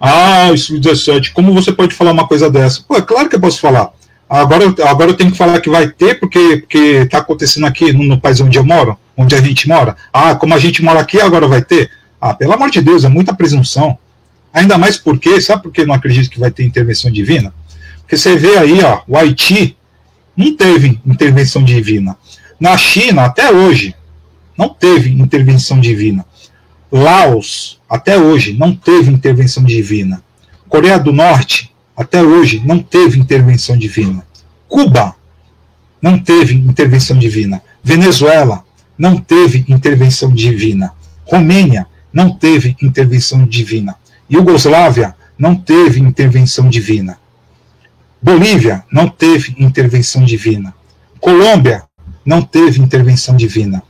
Ah, isso 17, como você pode falar uma coisa dessa? Pô, é claro que eu posso falar. Agora, agora eu tenho que falar que vai ter, porque está acontecendo aqui no, no país onde eu moro, onde a gente mora. Ah, como a gente mora aqui, agora vai ter. Ah, pelo amor de Deus, é muita presunção. Ainda mais porque, sabe por que não acredito que vai ter intervenção divina? Porque você vê aí, ó, o Haiti não teve intervenção divina. Na China, até hoje, não teve intervenção divina. Laos, até hoje, não teve intervenção divina. Coreia do Norte, até hoje, não teve intervenção divina. Cuba, não teve intervenção divina. Venezuela, não teve intervenção divina. Romênia, não teve intervenção divina. Iugoslávia não teve intervenção divina. Bolívia não teve intervenção divina. Colômbia não teve intervenção divina.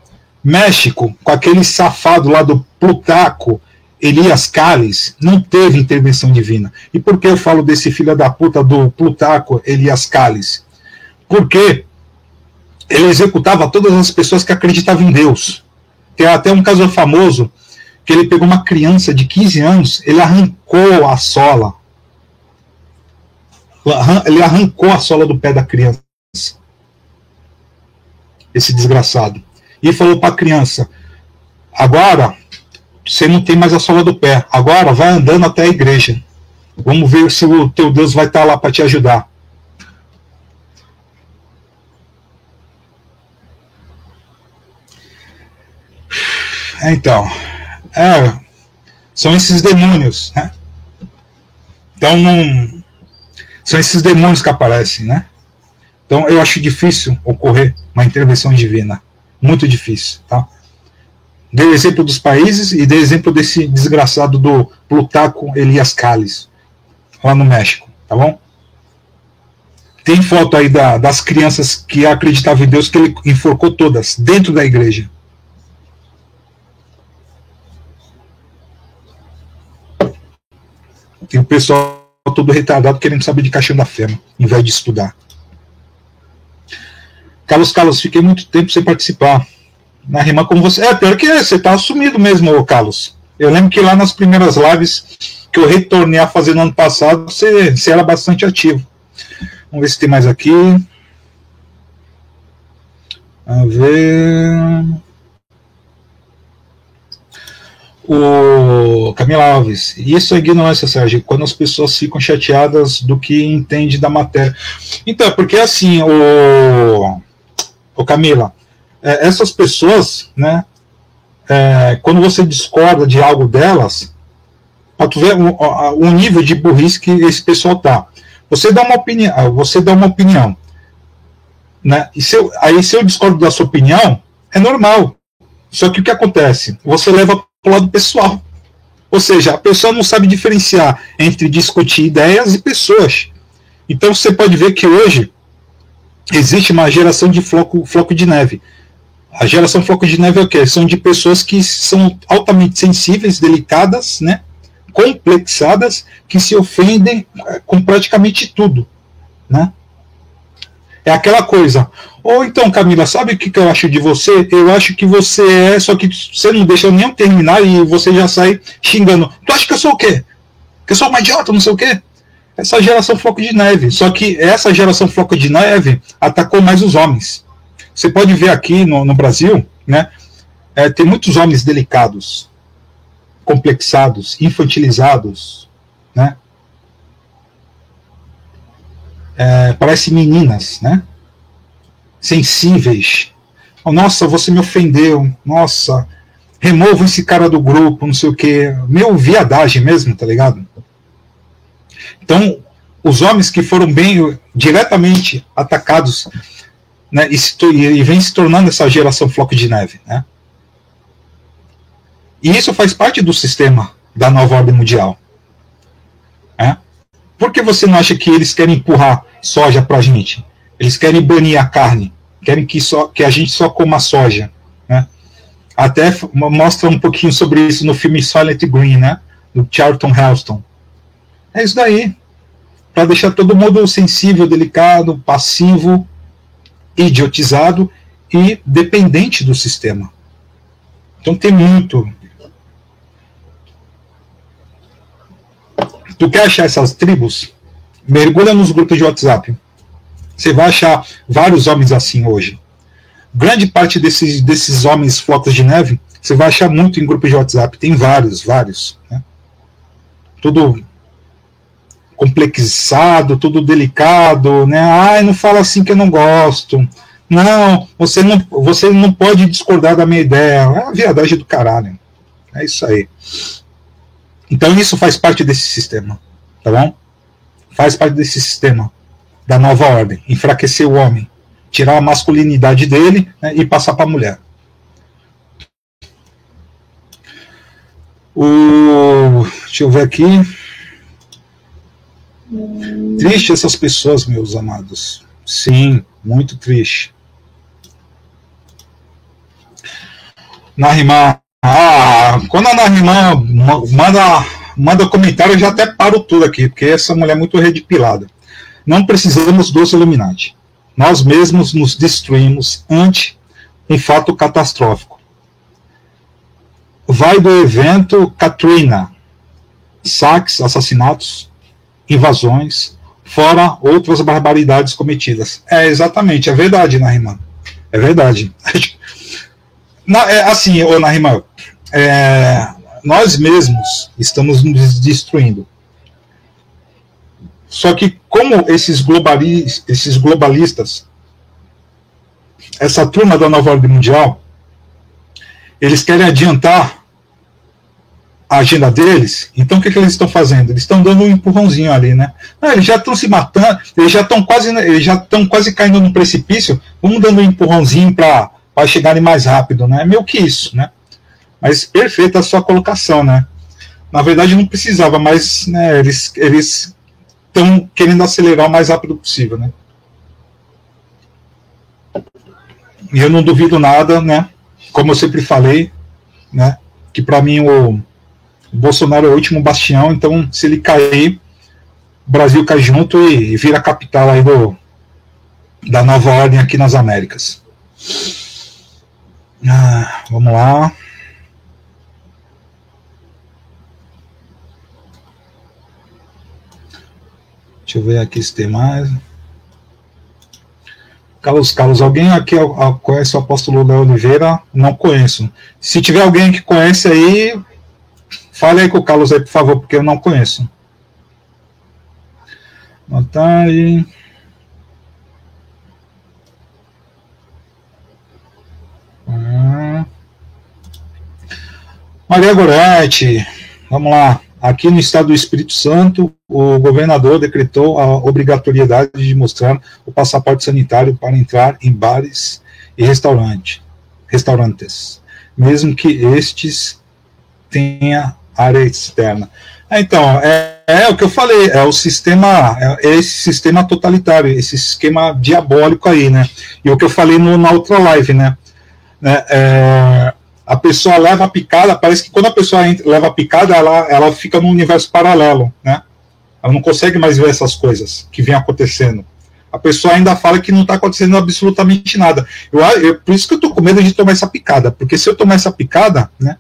México, com aquele safado lá do Plutarco, Elias Calles, não teve intervenção divina. E por que eu falo desse filho da puta do Plutarco, Elias Calles? Porque ele executava todas as pessoas que acreditavam em Deus. Tem até um caso famoso que ele pegou uma criança de 15 anos, ele arrancou a sola. Ele arrancou a sola do pé da criança. Esse desgraçado. E falou para a criança: agora você não tem mais a sola do pé, agora vai andando até a igreja. Vamos ver se o teu Deus vai estar lá para te ajudar. Então, é, são esses demônios, né? Então, não, são esses demônios que aparecem, né? Então, eu acho difícil ocorrer uma intervenção divina, muito difícil, tá? Dei exemplo dos países e dei exemplo desse desgraçado do Plutarco Elias Calles, lá no México, tá bom? Tem foto aí da, das crianças que acreditavam em Deus que ele enforcou todas dentro da igreja. E o pessoal todo retardado querendo saber de caixão da fema, em vez de estudar. Carlos Carlos, fiquei muito tempo sem participar. Na rima como você. É, pior que você tá assumido mesmo, Carlos. Eu lembro que lá nas primeiras lives que eu retornei a fazer no ano passado, você, você era bastante ativo. Vamos ver se tem mais aqui. A ver. O Camila Alves, isso é ignorância, Sérgio, quando as pessoas ficam chateadas do que entende da matéria. Então, porque assim, o, o Camila, é, essas pessoas, né, é, quando você discorda de algo delas, para tu ver o, o, nível de burrice que esse pessoal tá. Você dá uma opinião, você dá uma opinião, né? E se eu, aí se eu discordo da sua opinião, é normal. Só que o que acontece? Você leva para o lado pessoal. Ou seja, a pessoa não sabe diferenciar entre discutir ideias e pessoas. Então você pode ver que hoje existe uma geração de floco, floco de neve. A geração floco de neve é o quê? São de pessoas que são altamente sensíveis, delicadas, né? complexadas, que se ofendem eh, com praticamente tudo. Né? É aquela coisa. Ou então, Camila, sabe o que, que eu acho de você? Eu acho que você é, só que você não deixa nem eu terminar e você já sai xingando. Tu acha que eu sou o quê? Que eu sou uma idiota, não sei o quê? Essa geração floco de neve. Só que essa geração floco de neve atacou mais os homens. Você pode ver aqui no, no Brasil, né? É, tem muitos homens delicados, complexados, infantilizados, né? É, parece meninas, né? Sensíveis. Oh, nossa, você me ofendeu. Nossa, remova esse cara do grupo, não sei o quê. Meu viadagem mesmo, tá ligado? Então, os homens que foram bem diretamente atacados né, e, se, e vem se tornando essa geração floco de neve, né? E isso faz parte do sistema da nova ordem mundial. Né? Por que você não acha que eles querem empurrar soja para a gente? Eles querem banir a carne, querem que, só, que a gente só coma soja. Né? Até mostra um pouquinho sobre isso no filme Silent Green, né? do Charlton Heston. É isso daí. Para deixar todo mundo sensível, delicado, passivo, idiotizado e dependente do sistema. Então tem muito, Tu quer achar essas tribos? Mergulha nos grupos de WhatsApp. Você vai achar vários homens assim hoje. Grande parte desses, desses homens flocos de neve, você vai achar muito em grupos de WhatsApp. Tem vários, vários. Né? Tudo complexado, tudo delicado, né? Ai, não fala assim que eu não gosto. Não, você não, você não pode discordar da minha ideia. É a viadagem do caralho. É isso aí. Então isso faz parte desse sistema, tá bom? Faz parte desse sistema da nova ordem, enfraquecer o homem, tirar a masculinidade dele né, e passar para a mulher. O, deixa eu ver aqui. Triste essas pessoas, meus amados. Sim, muito triste. Narimar ah, quando a Narimã manda, manda comentário, eu já até paro tudo aqui, porque essa mulher é muito redipilada. Não precisamos dos Illuminati. Nós mesmos nos destruímos ante um fato catastrófico. Vai do evento Katrina, saques, assassinatos, invasões, fora outras barbaridades cometidas. É exatamente, é verdade, Narimã. É verdade. Na, é, assim, ô Narimã, é, nós mesmos estamos nos destruindo. Só que como esses, globali esses globalistas, essa turma da nova ordem mundial, eles querem adiantar a agenda deles, então o que, que eles estão fazendo? Eles estão dando um empurrãozinho ali, né? Ah, eles já estão se matando, eles já estão quase, eles já estão quase caindo no precipício, vamos dando um empurrãozinho para chegarem mais rápido, né? É meio que isso, né? Mas perfeita a sua colocação, né? Na verdade não precisava, mas né, eles estão querendo acelerar o mais rápido possível, né? E eu não duvido nada, né? Como eu sempre falei, né? Que para mim o Bolsonaro é o último bastião, então se ele cair, o Brasil cai junto e, e vira a capital aí do, da nova ordem aqui nas Américas. Ah, vamos lá. Deixa eu ver aqui se tem mais. Carlos, Carlos, alguém aqui conhece o apóstolo Léo Oliveira? Não conheço. Se tiver alguém que conhece aí, Fale aí com o Carlos aí, por favor, porque eu não conheço. Montagem. Ah. Maria Goretti, vamos lá. Aqui no estado do Espírito Santo, o governador decretou a obrigatoriedade de mostrar o passaporte sanitário para entrar em bares e restaurante, restaurantes, mesmo que estes tenha área externa. Então, é, é, o que eu falei, é o sistema, é esse sistema totalitário, esse esquema diabólico aí, né? E o que eu falei no, na outra live, né? né é, a pessoa leva a picada, parece que quando a pessoa entra, leva a picada, ela, ela fica num universo paralelo, né? Ela não consegue mais ver essas coisas que vem acontecendo. A pessoa ainda fala que não está acontecendo absolutamente nada. Eu, eu, por isso que eu tô com medo de tomar essa picada, porque se eu tomar essa picada, né?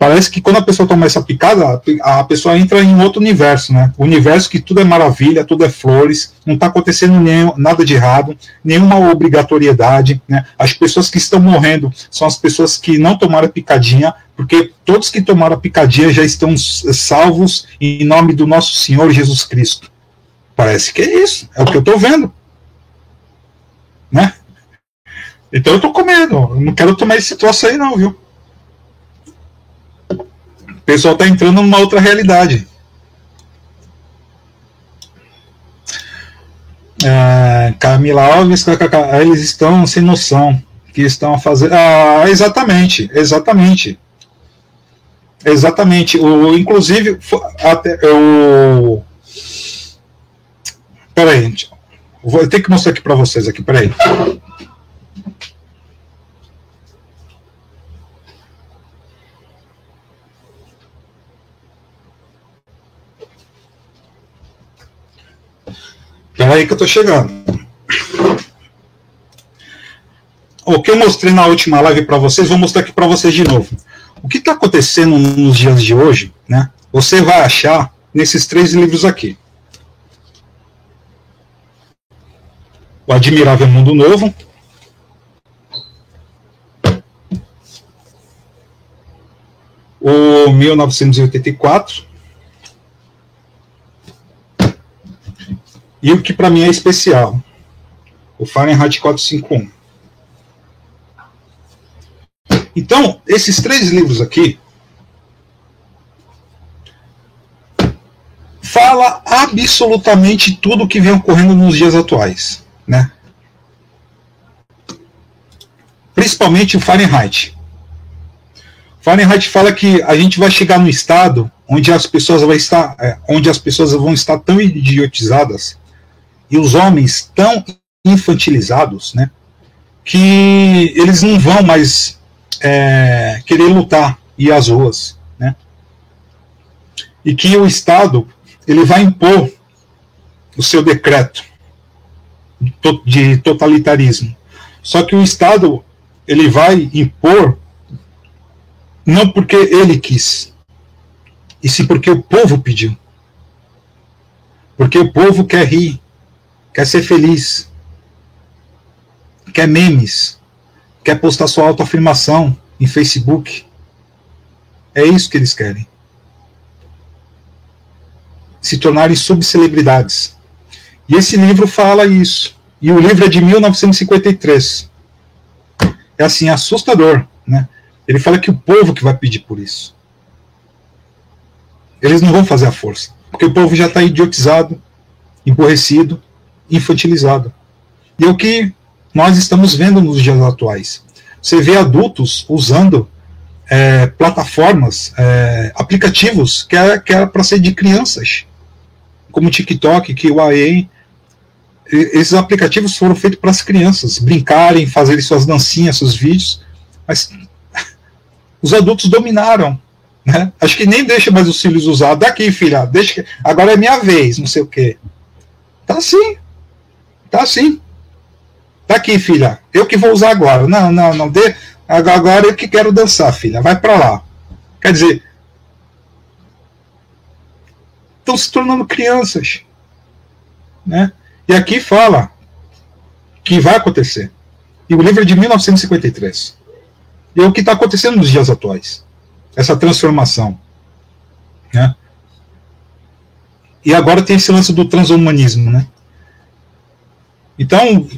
Parece que quando a pessoa toma essa picada, a pessoa entra em outro universo, né? O universo que tudo é maravilha, tudo é flores, não está acontecendo nenhum, nada de errado, nenhuma obrigatoriedade, né? As pessoas que estão morrendo são as pessoas que não tomaram picadinha, porque todos que tomaram picadinha já estão salvos em nome do nosso Senhor Jesus Cristo. Parece que é isso, é o que eu estou vendo, né? Então eu estou com medo, eu não quero tomar esse troço aí não, viu? Pessoal está entrando numa outra realidade. É, Camila Alves, eles estão sem noção que estão a fazer. Ah, exatamente, exatamente. Exatamente. O, inclusive, até o. Peraí, vou ter que mostrar aqui para vocês aqui, peraí. Espera aí que eu estou chegando. O que eu mostrei na última live para vocês, vou mostrar aqui para vocês de novo. O que está acontecendo nos dias de hoje, né? Você vai achar nesses três livros aqui. O Admirável Mundo Novo. O 1984 e o que para mim é especial, o Fahrenheit 451. Então, esses três livros aqui fala absolutamente tudo o que vem ocorrendo nos dias atuais, né? Principalmente o Fahrenheit. Fahrenheit fala que a gente vai chegar no estado onde as pessoas vão estar, é, onde as pessoas vão estar tão idiotizadas e os homens tão infantilizados, né, que eles não vão mais é, querer lutar e ir às ruas, né, e que o Estado ele vai impor o seu decreto de totalitarismo. Só que o Estado ele vai impor não porque ele quis, e sim porque o povo pediu. Porque o povo quer rir, quer ser feliz, quer memes, quer postar sua autoafirmação em Facebook. É isso que eles querem. se tornarem subcelebridades. E esse livro fala isso. E o livro é de 1953. É assim, assustador. Né? Ele fala que o povo que vai pedir por isso. Eles não vão fazer a força. Porque o povo já está idiotizado, emborrecido, infantilizado. E é o que nós estamos vendo nos dias atuais. Você vê adultos usando é, plataformas, é, aplicativos que era, que era para ser de crianças, como TikTok, Kiwaii. Esses aplicativos foram feitos para as crianças brincarem, fazerem suas dancinhas, seus vídeos, mas os adultos dominaram. Né? Acho que nem deixa mais os filhos usar. Daqui, filha, deixa que... agora é minha vez, não sei o quê. Tá assim. Tá assim. Tá aqui, filha. Eu que vou usar agora. Não, não, não. Dê, Agora eu que quero dançar, filha, vai para lá. Quer dizer, estão se tornando crianças. Né? E aqui fala que vai acontecer. E o livro é de 1953. E é o que está acontecendo nos dias atuais. Essa transformação. Né? E agora tem esse lance do transhumanismo. Né? Então,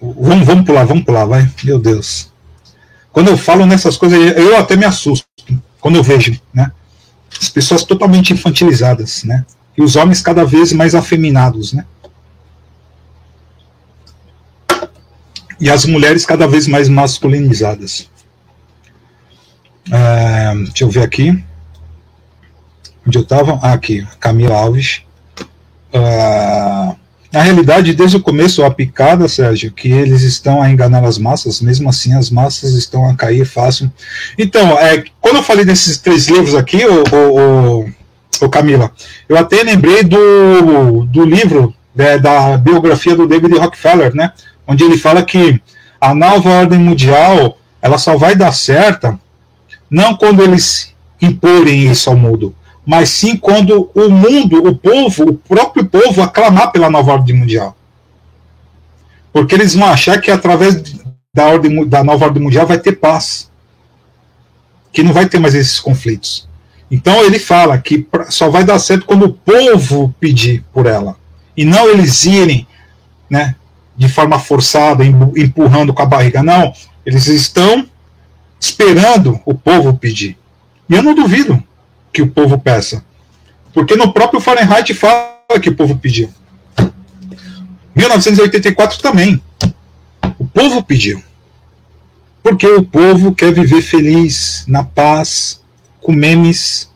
Vamos, vamos pular, vamos pular, vai. Meu Deus. Quando eu falo nessas coisas, eu até me assusto. Quando eu vejo, né? As pessoas totalmente infantilizadas, né? E os homens cada vez mais afeminados, né? E as mulheres cada vez mais masculinizadas. É, deixa eu ver aqui. Onde eu estava? Ah, aqui. Camila Alves. Uh, na realidade, desde o começo, a picada, Sérgio, que eles estão a enganar as massas, mesmo assim as massas estão a cair fácil. Então, é, quando eu falei desses três livros aqui, o, Camila, eu até lembrei do, do livro né, da biografia do David Rockefeller, né, onde ele fala que a nova ordem mundial ela só vai dar certa não quando eles imporem isso ao mundo, mas sim quando o mundo, o povo, o próprio povo aclamar pela nova ordem mundial. Porque eles vão achar que através da, ordem, da nova ordem mundial vai ter paz. Que não vai ter mais esses conflitos. Então ele fala que só vai dar certo quando o povo pedir por ela. E não eles irem né, de forma forçada, empurrando com a barriga. Não, eles estão esperando o povo pedir. E eu não duvido que o povo peça. Porque no próprio Fahrenheit fala que o povo pediu. 1984 também. O povo pediu. Porque o povo quer viver feliz, na paz, com memes,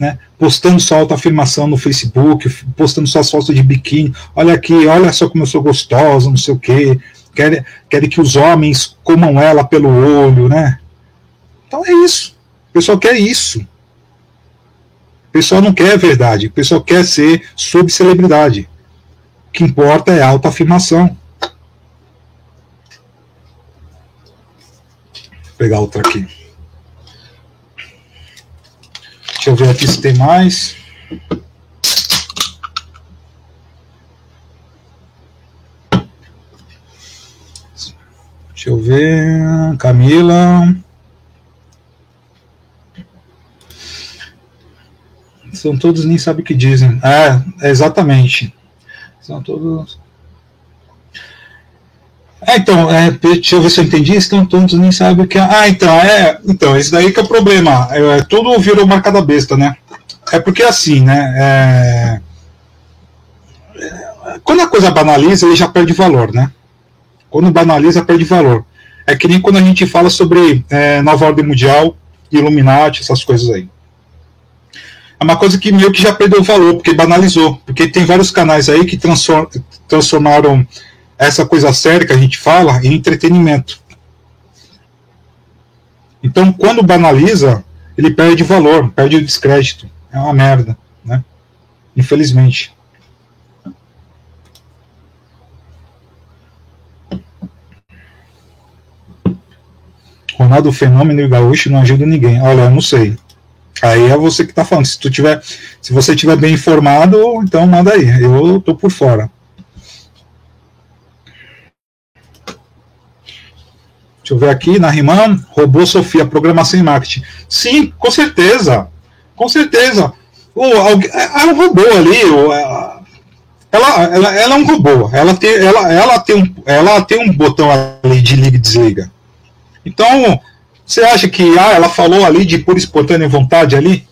né? postando sua autoafirmação no Facebook, postando suas fotos de biquíni. Olha aqui, olha só como eu sou gostosa, não sei o quê. Querem, querem que os homens comam ela pelo olho, né? Então é isso. O pessoal quer isso pessoal não quer verdade, o pessoal quer ser subcelebridade. O que importa é a autoafirmação. Vou pegar outra aqui. Deixa eu ver aqui se tem mais. Deixa eu ver. Camila. São todos nem sabem o que dizem. É, exatamente. São todos. É, então, é, deixa eu ver se eu entendi. Estão todos nem sabem o que é. Ah, então, é. Então, esse daí que é o problema. É, tudo virou marca da besta, né? É porque assim, né? É, quando a coisa banaliza, ele já perde valor, né? Quando banaliza, perde valor. É que nem quando a gente fala sobre é, nova ordem mundial, Illuminati, essas coisas aí é uma coisa que meio que já perdeu valor, porque banalizou. Porque tem vários canais aí que transformaram essa coisa séria que a gente fala em entretenimento. Então, quando banaliza, ele perde valor, perde o descrédito. É uma merda, né? Infelizmente. Ronaldo Fenômeno e Gaúcho não ajuda ninguém. Olha, eu não sei. Aí é você que está falando. Se tu tiver, se você estiver bem informado, então manda aí. Eu tô por fora. Deixa eu ver aqui na Riman, robô Sofia, programação e marketing. Sim, com certeza. Com certeza. ou alguém, é, é um robô ali, ou, ela, ela, ela é um robô, ela tem, ela, ela, tem um, ela tem um botão ali de liga e desliga. Então, você acha que ah, ela falou ali de pura espontânea vontade ali?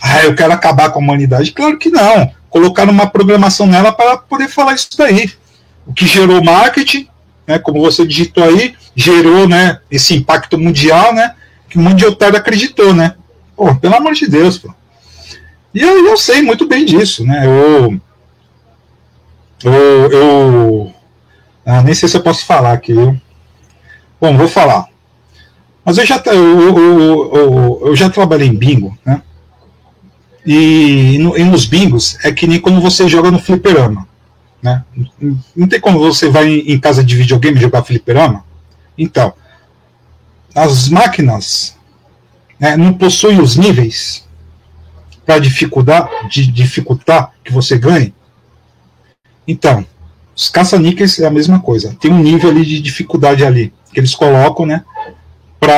Ah, eu quero acabar com a humanidade. Claro que não. Colocaram uma programação nela para poder falar isso daí. O que gerou marketing, né, como você digitou aí, gerou né, esse impacto mundial, né, que o mundo inteiro acreditou, né? Pô, pelo amor de Deus, pô. E eu, eu sei muito bem disso, né? Eu, eu, eu ah, nem sei se eu posso falar aqui. Bom, vou falar. Mas eu já, eu, eu, eu, já trabalhei em bingo, né? E, e, nos bingos é que nem quando você joga no fliperama. Né? Não tem como você vai em casa de videogame jogar fliperama? Então, as máquinas né, não possuem os níveis para dificultar, de, dificultar que você ganhe. Então, os caça-níqueis é a mesma coisa. Tem um nível ali de dificuldade ali que eles colocam, né? Para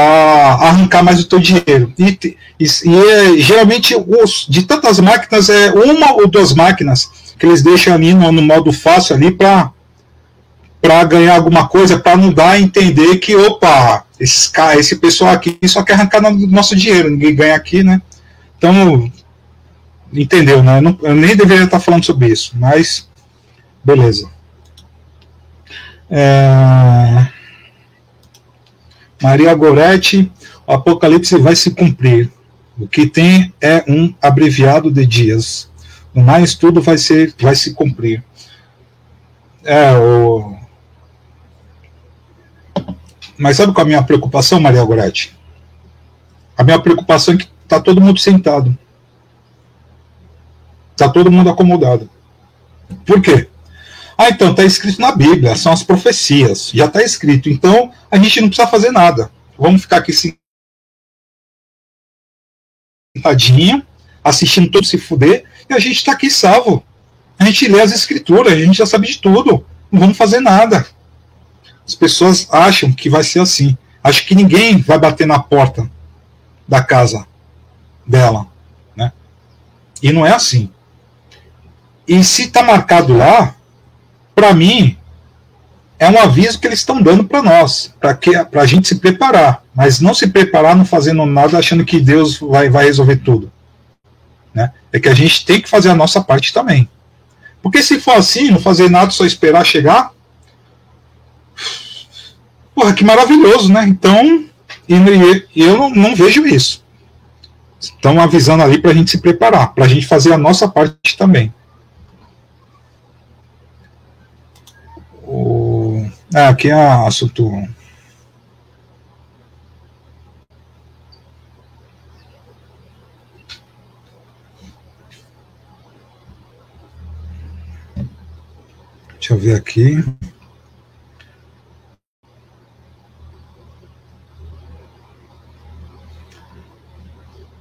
arrancar mais o teu dinheiro. E, e, e é, geralmente, os, de tantas máquinas, é uma ou duas máquinas que eles deixam ali no, no modo fácil ali para ganhar alguma coisa, para não dar a entender que, opa, esse, esse pessoal aqui só quer arrancar no nosso dinheiro, ninguém ganha aqui, né? Então, entendeu, né? Eu, não, eu nem deveria estar falando sobre isso, mas beleza. É... Maria Goretti, o Apocalipse vai se cumprir. O que tem é um abreviado de dias. No mais, tudo vai, ser, vai se cumprir. É, o... Mas sabe qual é a minha preocupação, Maria Goretti? A minha preocupação é que está todo mundo sentado. Está todo mundo acomodado. Por quê? Ah, então está escrito na Bíblia, são as profecias, já está escrito. Então a gente não precisa fazer nada. Vamos ficar aqui sentadinho, assistindo todo se fuder, e a gente está aqui salvo. A gente lê as escrituras, a gente já sabe de tudo. Não vamos fazer nada. As pessoas acham que vai ser assim. Acho que ninguém vai bater na porta da casa dela. Né? E não é assim. E se está marcado lá, para mim, é um aviso que eles estão dando para nós, para a gente se preparar, mas não se preparar não fazendo nada achando que Deus vai, vai resolver tudo. Né? É que a gente tem que fazer a nossa parte também. Porque se for assim, não fazer nada, só esperar chegar, porra, que maravilhoso, né? Então, eu não, não vejo isso. Estão avisando ali para a gente se preparar, para a gente fazer a nossa parte também. Ah, aqui é assunto. Deixa eu ver aqui.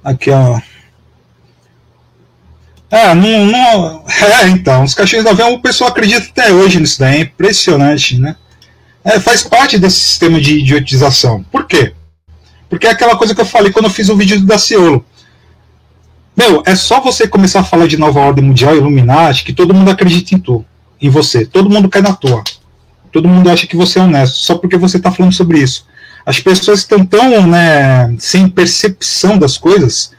Aqui, ó. É, não, não, é, então, os cachorros da avião, o pessoal acredita até hoje nisso daí, é impressionante, né? É, faz parte desse sistema de idiotização. Por quê? Porque é aquela coisa que eu falei quando eu fiz o vídeo do Daciolo. Meu, é só você começar a falar de nova ordem mundial, Illuminati, que todo mundo acredita em tu, em você. Todo mundo cai na toa. Todo mundo acha que você é honesto, só porque você está falando sobre isso. As pessoas estão tão né, sem percepção das coisas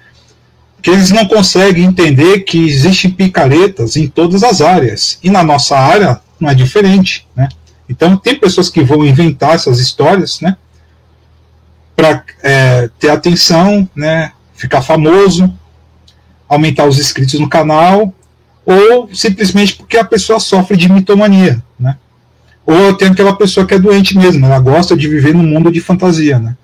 que eles não conseguem entender que existem picaretas em todas as áreas. E na nossa área não é diferente. Né? Então, tem pessoas que vão inventar essas histórias né, para é, ter atenção, né, ficar famoso, aumentar os inscritos no canal, ou simplesmente porque a pessoa sofre de mitomania. Né? Ou tem aquela pessoa que é doente mesmo, ela gosta de viver num mundo de fantasia. Né?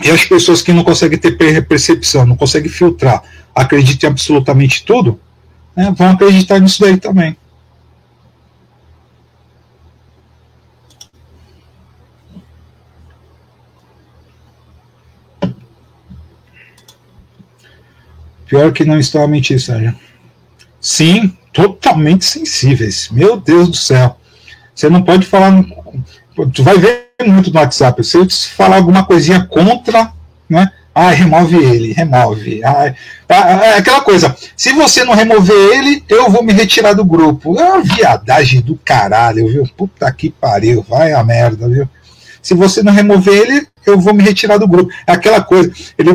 E as pessoas que não conseguem ter percepção, não conseguem filtrar, acreditam em absolutamente tudo, né, vão acreditar nisso daí também. Pior que não está a mentir, Sérgio. Sim, totalmente sensíveis. Meu Deus do céu. Você não pode falar. Tu vai ver muito no WhatsApp. Se eu falar alguma coisinha contra, né? Ah, remove ele, remove. Ah, é aquela coisa. Se você não remover ele, eu vou me retirar do grupo. É uma viadagem do caralho, viu? Puta que pariu, vai a merda, viu? Se você não remover ele, eu vou me retirar do grupo. É aquela coisa. Ele,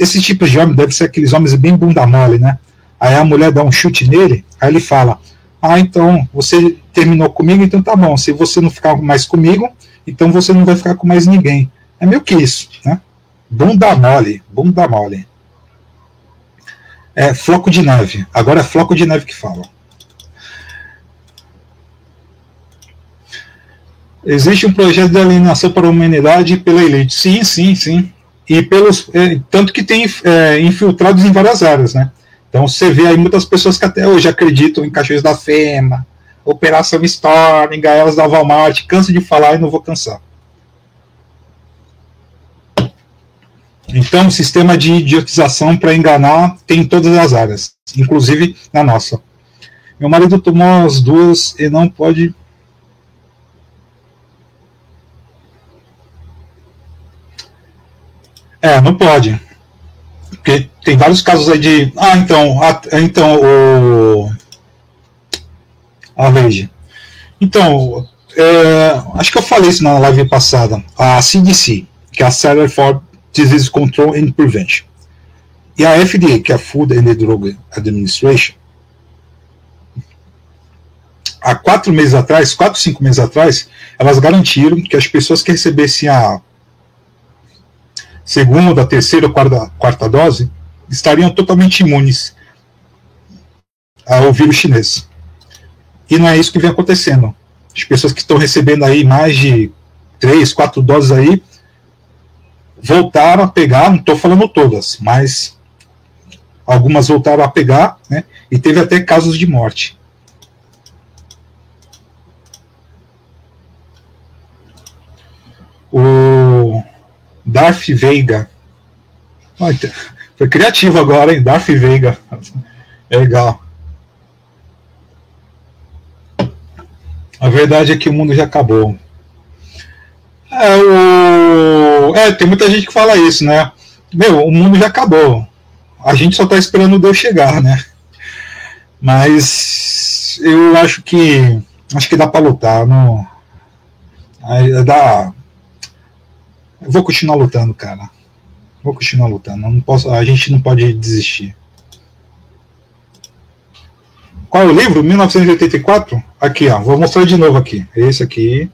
esse tipo de homem deve ser aqueles homens bem bunda mole, né? Aí a mulher dá um chute nele, aí ele fala: Ah, então você terminou comigo, então tá bom. Se você não ficar mais comigo, então você não vai ficar com mais ninguém. É meio que isso, né? Bunda mole, bunda mole. É floco de neve. Agora é floco de neve que fala. Existe um projeto de alienação para a humanidade pela elite. Sim, sim, sim. E pelos. É, tanto que tem é, infiltrados em várias áreas, né? Então você vê aí muitas pessoas que até hoje acreditam em cachorros da FEMA, Operação Storm, Gaelas da Walmart, canso de falar e não vou cansar. Então, o sistema de idiotização para enganar tem em todas as áreas, inclusive na nossa. Meu marido tomou as duas e não pode. É, não pode. Porque tem vários casos aí de. Ah, então, a, então o. A veja. Então, é, acho que eu falei isso na live passada. A CDC, que é a Center for Disease Control and Prevention. E a FDA, que é a Food and Drug Administration, há quatro meses atrás, quatro, cinco meses atrás, elas garantiram que as pessoas que recebessem a segunda, terceira quarta, quarta dose, estariam totalmente imunes ao vírus chinês. E não é isso que vem acontecendo. As pessoas que estão recebendo aí mais de três, quatro doses aí, voltaram a pegar, não estou falando todas, mas algumas voltaram a pegar, né, e teve até casos de morte. O Darth Veiga. Foi criativo agora, hein? Darth Veiga. É legal. A verdade é que o mundo já acabou. É, o... é, tem muita gente que fala isso, né? Meu, o mundo já acabou. A gente só tá esperando Deus chegar, né? Mas eu acho que acho que dá para lutar, não dá vou continuar lutando, cara. Vou continuar lutando. não posso, a gente não pode desistir. Qual é o livro? 1984? Aqui, ó. Vou mostrar de novo aqui. Esse aqui.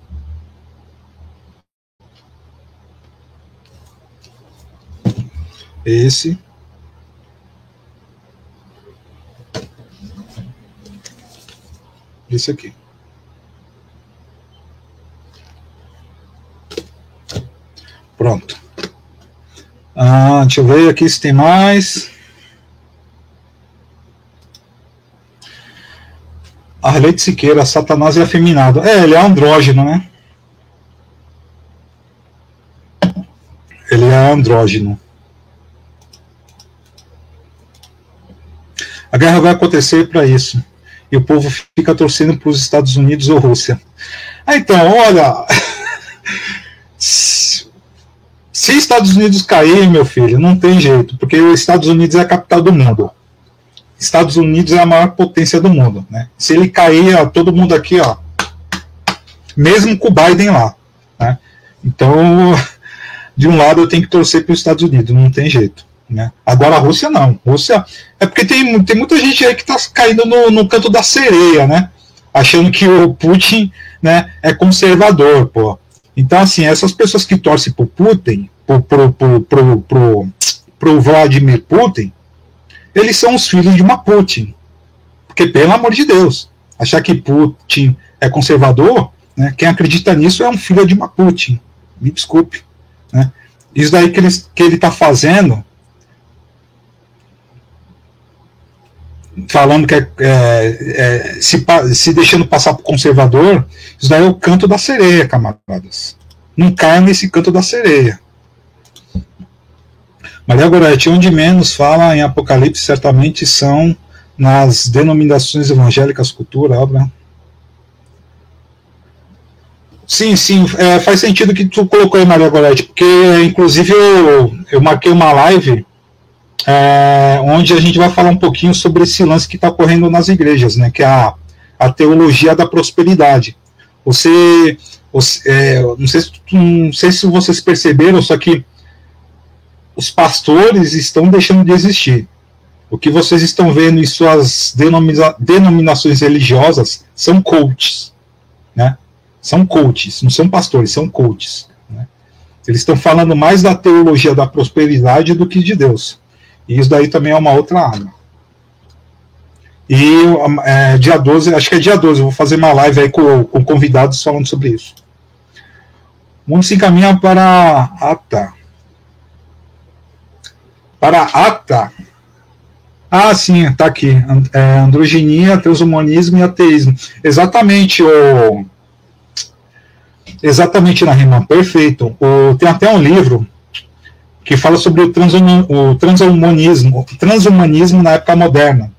Esse. Esse aqui. Pronto. Ah, deixa eu ver aqui se tem mais. Arlete Siqueira, Satanás é afeminado. É, ele é andrógeno, né? Ele é andrógeno. A guerra vai acontecer para isso. E o povo fica torcendo para os Estados Unidos ou Rússia. Ah, então, olha. Se Estados Unidos cair, meu filho, não tem jeito, porque os Estados Unidos é a capital do mundo. Estados Unidos é a maior potência do mundo, né? Se ele cair, ó, todo mundo aqui, ó, mesmo com o Biden lá, né? Então, de um lado eu tenho que torcer para os Estados Unidos, não tem jeito. Né? Agora a Rússia não. Rússia é porque tem, tem muita gente aí que está caindo no, no canto da sereia, né? Achando que o Putin né, é conservador, pô. Então, assim, essas pessoas que torcem pro Putin, pro, pro, pro, pro, pro, pro Vladimir Putin, eles são os filhos de uma Putin. Porque, pelo amor de Deus, achar que Putin é conservador, né, quem acredita nisso é um filho de uma Putin. Me desculpe. Né? Isso daí que ele está que ele tá fazendo, falando que é, é, é, se, se deixando passar por conservador, isso daí é o canto da sereia, camaradas. Não cai nesse canto da sereia. Maria Goretti, onde menos fala em Apocalipse, certamente são nas denominações evangélicas, cultura, obra. Sim, sim, é, faz sentido que tu colocou aí, Maria Gorete, porque inclusive eu, eu marquei uma live é, onde a gente vai falar um pouquinho sobre esse lance que está ocorrendo nas igrejas, né, que é a, a teologia da prosperidade. Você, você é, não, sei se, não sei se vocês perceberam, só que os pastores estão deixando de existir. O que vocês estão vendo em suas denomina, denominações religiosas são coaches, né? São coaches, não são pastores, são coaches. Né? Eles estão falando mais da teologia da prosperidade do que de Deus. E isso daí também é uma outra arma. E é, dia 12, acho que é dia 12, eu vou fazer uma live aí com, com convidados falando sobre isso. Mundo se encaminha para. Ah, tá. Para ata. Ah, sim, tá aqui. É, androginia, transhumanismo e ateísmo. Exatamente, o. Exatamente, Nariman, perfeito. O, tem até um livro que fala sobre o, o transhumanismo, transhumanismo na época moderna.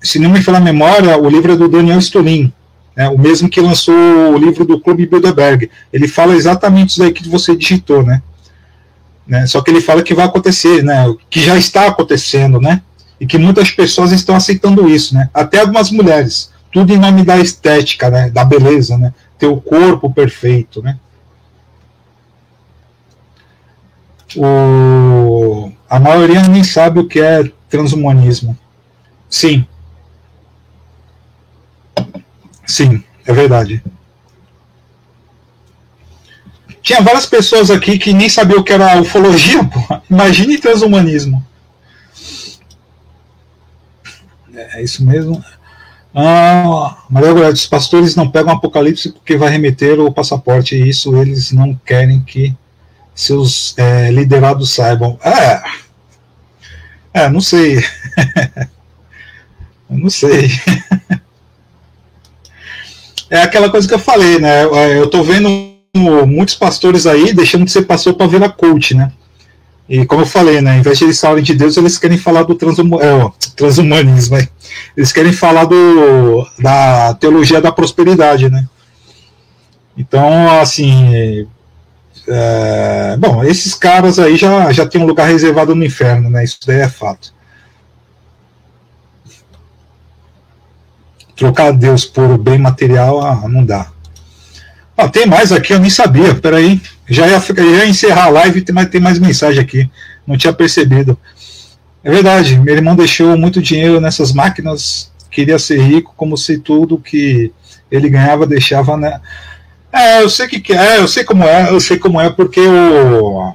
Se não me falar a memória, o livro é do Daniel Stolin, né, o mesmo que lançou o livro do Clube Bilderberg. Ele fala exatamente isso aí que você digitou, né? Né? Só que ele fala que vai acontecer, né? que já está acontecendo, né? e que muitas pessoas estão aceitando isso, né? até algumas mulheres, tudo em nome da estética, né? da beleza, né? ter o corpo perfeito. Né? O... A maioria nem sabe o que é transhumanismo. Sim. Sim, é verdade. Tinha várias pessoas aqui que nem sabiam o que era ufologia, pô. Imagine transhumanismo. É, é isso mesmo. Ah, Maria Goulart, os pastores não pegam Apocalipse porque vai remeter o passaporte, e isso eles não querem que seus é, liderados saibam. É, é não sei. não sei. é aquela coisa que eu falei, né? Eu tô vendo muitos pastores aí deixando de ser pastor para virar coach, né? E como eu falei, né, em vez de eles falarem de Deus, eles querem falar do transhum, é, transhumanismo, né? eles querem falar do, da teologia da prosperidade, né? Então, assim, é, bom, esses caras aí já, já tem um lugar reservado no inferno, né? Isso daí é fato. Trocar Deus por bem material, ah, não dá. Ah, tem mais aqui, eu nem sabia. Peraí. Já ia, ia encerrar a live, mas tem mais mensagem aqui. Não tinha percebido. É verdade, meu irmão deixou muito dinheiro nessas máquinas, queria ser rico, como se tudo que ele ganhava deixava, né? É, eu sei que é, eu sei como é, eu sei como é, porque o.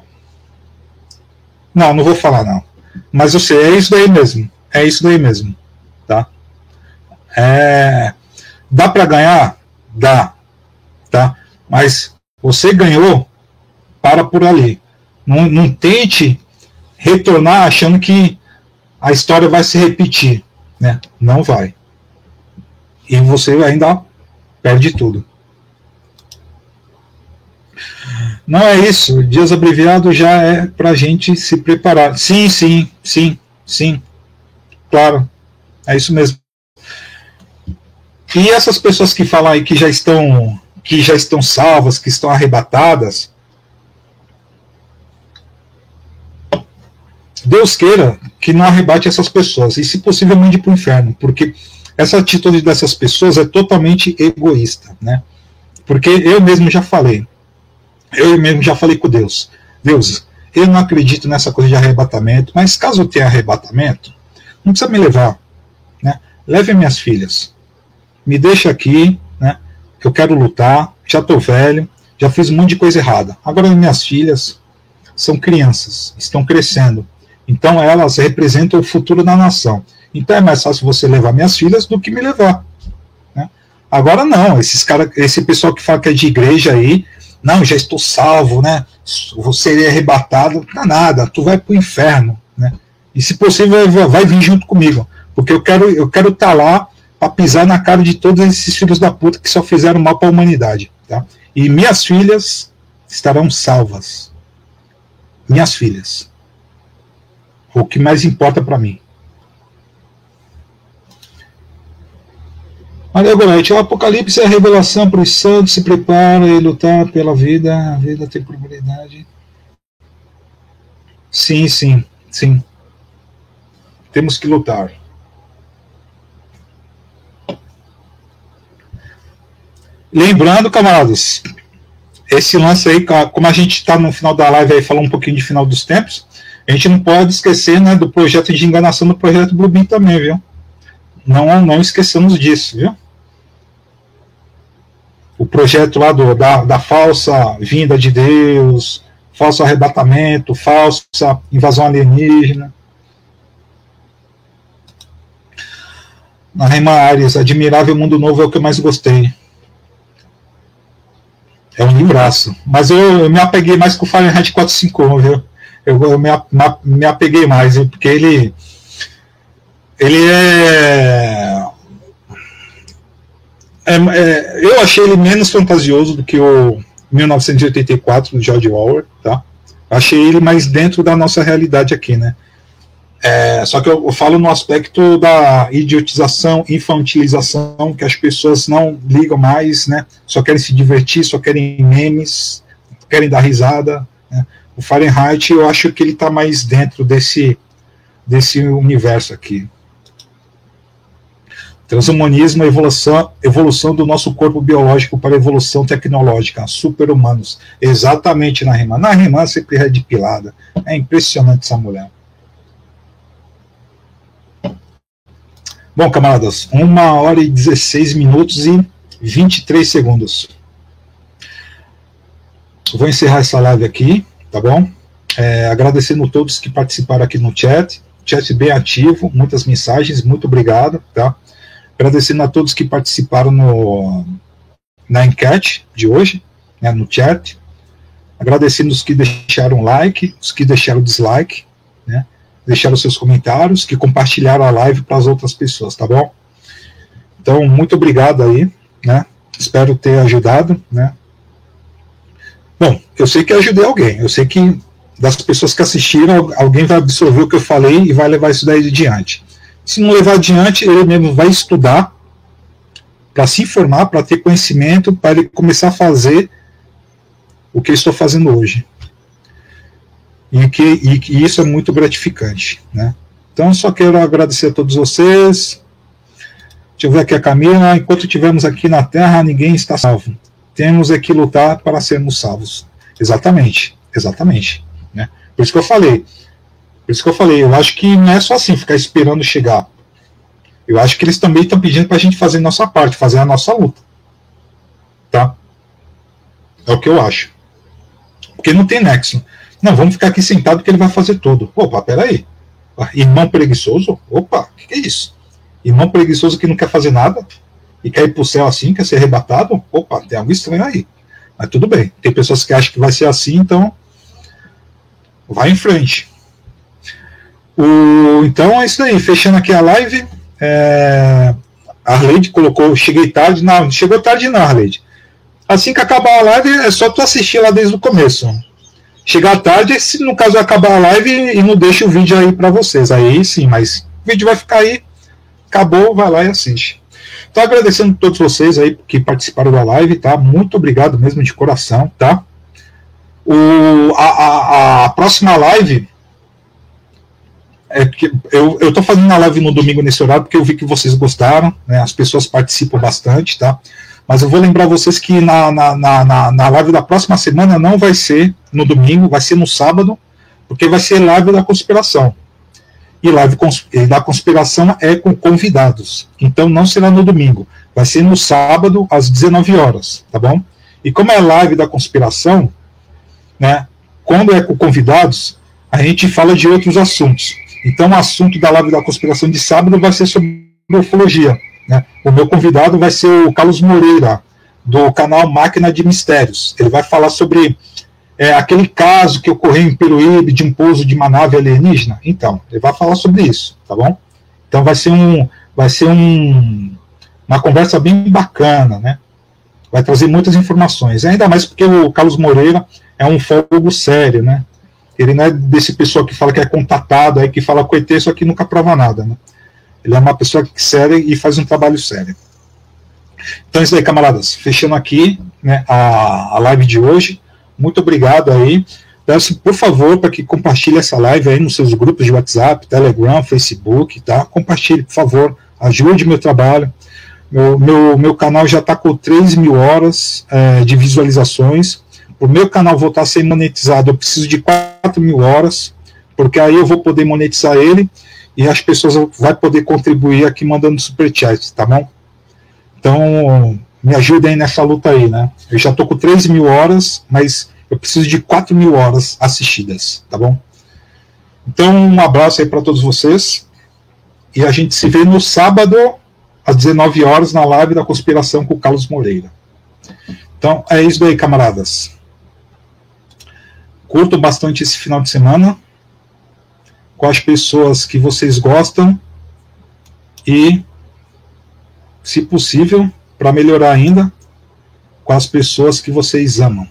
Não, não vou falar não. Mas eu sei, é isso daí mesmo. É isso daí mesmo. Tá? É, dá para ganhar? Dá tá? Mas você ganhou, para por ali. Não, não tente retornar achando que a história vai se repetir, né? Não vai. E você ainda perde tudo. Não é isso. Dias abreviado já é para gente se preparar. Sim, sim, sim, sim. Claro. É isso mesmo. E essas pessoas que falam aí que já estão que já estão salvas, que estão arrebatadas. Deus queira que não arrebate essas pessoas, e se possível mande para o inferno, porque essa atitude dessas pessoas é totalmente egoísta, né? Porque eu mesmo já falei, eu mesmo já falei com Deus, Deus, eu não acredito nessa coisa de arrebatamento, mas caso tenha arrebatamento, não precisa me levar, né? Leve minhas filhas, me deixa aqui, eu quero lutar, já estou velho, já fiz um monte de coisa errada. Agora minhas filhas são crianças, estão crescendo. Então elas representam o futuro da nação. Então é mais fácil você levar minhas filhas do que me levar. Né? Agora não, esses cara, esse pessoal que fala que é de igreja aí, não, já estou salvo, né? Você é arrebatado, não nada, tu vai para o inferno, né? E se possível vai vir junto comigo, porque eu quero eu quero estar tá lá para pisar na cara de todos esses filhos da puta que só fizeram mal para a humanidade. Tá? E minhas filhas estarão salvas. Minhas filhas. O que mais importa para mim. Maria Gorete, o Apocalipse é a revelação para os santos se preparam e lutar pela vida, a vida tem probabilidade. Sim, sim, sim. Temos que lutar. Lembrando, camaradas, esse lance aí, como a gente está no final da live aí falando um pouquinho de final dos tempos, a gente não pode esquecer né, do projeto de enganação do projeto Bluebeam também, viu? Não, não esqueçamos disso, viu? O projeto lá do, da, da falsa vinda de Deus, falso arrebatamento, falsa invasão alienígena. Na Rema Ares, Admirável Mundo Novo é o que eu mais gostei. É um livraço. Mas eu, eu me apeguei mais com o Fahrenheit 451, viu? Eu, eu me, me apeguei mais, porque ele. Ele é, é, é, Eu achei ele menos fantasioso do que o 1984 do George Orwell, tá? Achei ele mais dentro da nossa realidade aqui, né? É, só que eu, eu, falo no aspecto da idiotização, infantilização, que as pessoas não ligam mais, né? Só querem se divertir, só querem memes, querem dar risada. Né? O Fahrenheit, eu acho que ele está mais dentro desse, desse universo aqui. Transhumanismo evolução, evolução do nosso corpo biológico para evolução tecnológica, super-humanos. Exatamente na rima. Na rima sempre depilada. É impressionante essa mulher. Bom, camaradas, 1 hora e 16 minutos e 23 segundos. vou encerrar essa live aqui, tá bom? É, agradecendo a todos que participaram aqui no chat, chat bem ativo, muitas mensagens, muito obrigado, tá? Agradecendo a todos que participaram no, na enquete de hoje, né, no chat. Agradecendo os que deixaram like, os que deixaram dislike, né? Deixaram seus comentários, que compartilharam a live para as outras pessoas, tá bom? Então, muito obrigado aí, né? Espero ter ajudado, né? Bom, eu sei que ajudei alguém, eu sei que das pessoas que assistiram, alguém vai absorver o que eu falei e vai levar isso daí adiante. Se não levar adiante, ele mesmo vai estudar para se informar, para ter conhecimento, para ele começar a fazer o que eu estou fazendo hoje e que, e que isso é muito gratificante, né? Então, só quero agradecer a todos vocês. Deixa eu ver aqui a Camila. Enquanto estivermos aqui na Terra, ninguém está salvo. Temos é que lutar para sermos salvos. Exatamente, exatamente. Né? Por isso que eu falei. Por isso que eu falei, eu acho que não é só assim, ficar esperando chegar. Eu acho que eles também estão pedindo para a gente fazer a nossa parte, fazer a nossa luta. Tá? É o que eu acho. Porque não tem nexo. Não, vamos ficar aqui sentado que ele vai fazer tudo. Opa, peraí. Irmão preguiçoso? Opa, o que, que, é isso? Irmão preguiçoso que não quer fazer nada e quer ir pro céu assim, quer ser arrebatado? Opa, tem algo estranho aí. Mas tudo bem. Tem pessoas que acham que vai ser assim, então vai em frente. O, então é isso aí. Fechando aqui a live. É, a Arleide colocou, cheguei tarde. Não, chegou tarde não, Arleide. Assim que acabar a live, é só tu assistir lá desde o começo chegar tarde, se no caso acabar a live e não deixa o vídeo aí para vocês. Aí sim, mas o vídeo vai ficar aí, acabou, vai lá e assiste. Então agradecendo a todos vocês aí que participaram da live, tá? Muito obrigado mesmo de coração, tá? O, a, a, a próxima live é que eu, eu tô fazendo a live no domingo nesse horário porque eu vi que vocês gostaram, né? As pessoas participam bastante, tá? Mas eu vou lembrar vocês que na, na, na, na live da próxima semana não vai ser no domingo, vai ser no sábado, porque vai ser live da conspiração. E live da conspiração é com convidados. Então não será no domingo, vai ser no sábado às 19 horas, tá bom? E como é live da conspiração, né? Quando é com convidados, a gente fala de outros assuntos. Então o assunto da live da conspiração de sábado vai ser sobre ufologia né? O meu convidado vai ser o Carlos Moreira, do canal Máquina de Mistérios. Ele vai falar sobre é, aquele caso que ocorreu em Peruíbe de um pouso de uma nave alienígena. Então, ele vai falar sobre isso, tá bom? Então vai ser um, vai ser um, uma conversa bem bacana, né? Vai trazer muitas informações. Ainda mais porque o Carlos Moreira é um fogo sério, né? Ele não é desse pessoal que fala que é contatado, aí que fala coitê, só que nunca prova nada, né? Ele é uma pessoa séria e faz um trabalho sério. Então é isso aí, camaradas. Fechando aqui né, a, a live de hoje. Muito obrigado aí. Peço, por favor, para que compartilhe essa live aí nos seus grupos de WhatsApp, Telegram, Facebook, tá? Compartilhe, por favor. Ajude meu trabalho. Meu, meu, meu canal já está com 3 mil horas é, de visualizações. O meu canal voltar a ser monetizado, eu preciso de 4 mil horas, porque aí eu vou poder monetizar ele e as pessoas vão poder contribuir aqui mandando superchat, tá bom? Então, me ajudem nessa luta aí, né? Eu já tô com 3 mil horas, mas eu preciso de 4 mil horas assistidas, tá bom? Então, um abraço aí para todos vocês. E a gente se vê no sábado, às 19 horas, na live da conspiração com o Carlos Moreira. Então, é isso aí, camaradas. Curto bastante esse final de semana com as pessoas que vocês gostam e, se possível, para melhorar ainda, com as pessoas que vocês amam.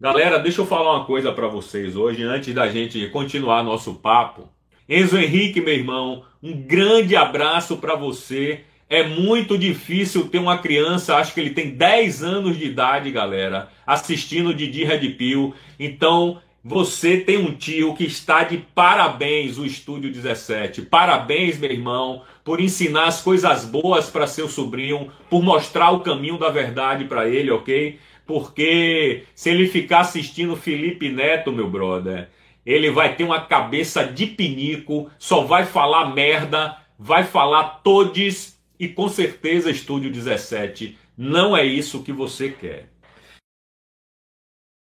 Galera, deixa eu falar uma coisa para vocês hoje, antes da gente continuar nosso papo. Enzo Henrique, meu irmão, um grande abraço para você. É muito difícil ter uma criança, acho que ele tem 10 anos de idade, galera, assistindo Didi Red Pill. Então, você tem um tio que está de parabéns, o Estúdio 17. Parabéns, meu irmão, por ensinar as coisas boas para seu sobrinho, por mostrar o caminho da verdade para ele, ok? Porque se ele ficar assistindo Felipe Neto, meu brother, ele vai ter uma cabeça de pinico, só vai falar merda, vai falar todes e com certeza Estúdio 17 não é isso que você quer.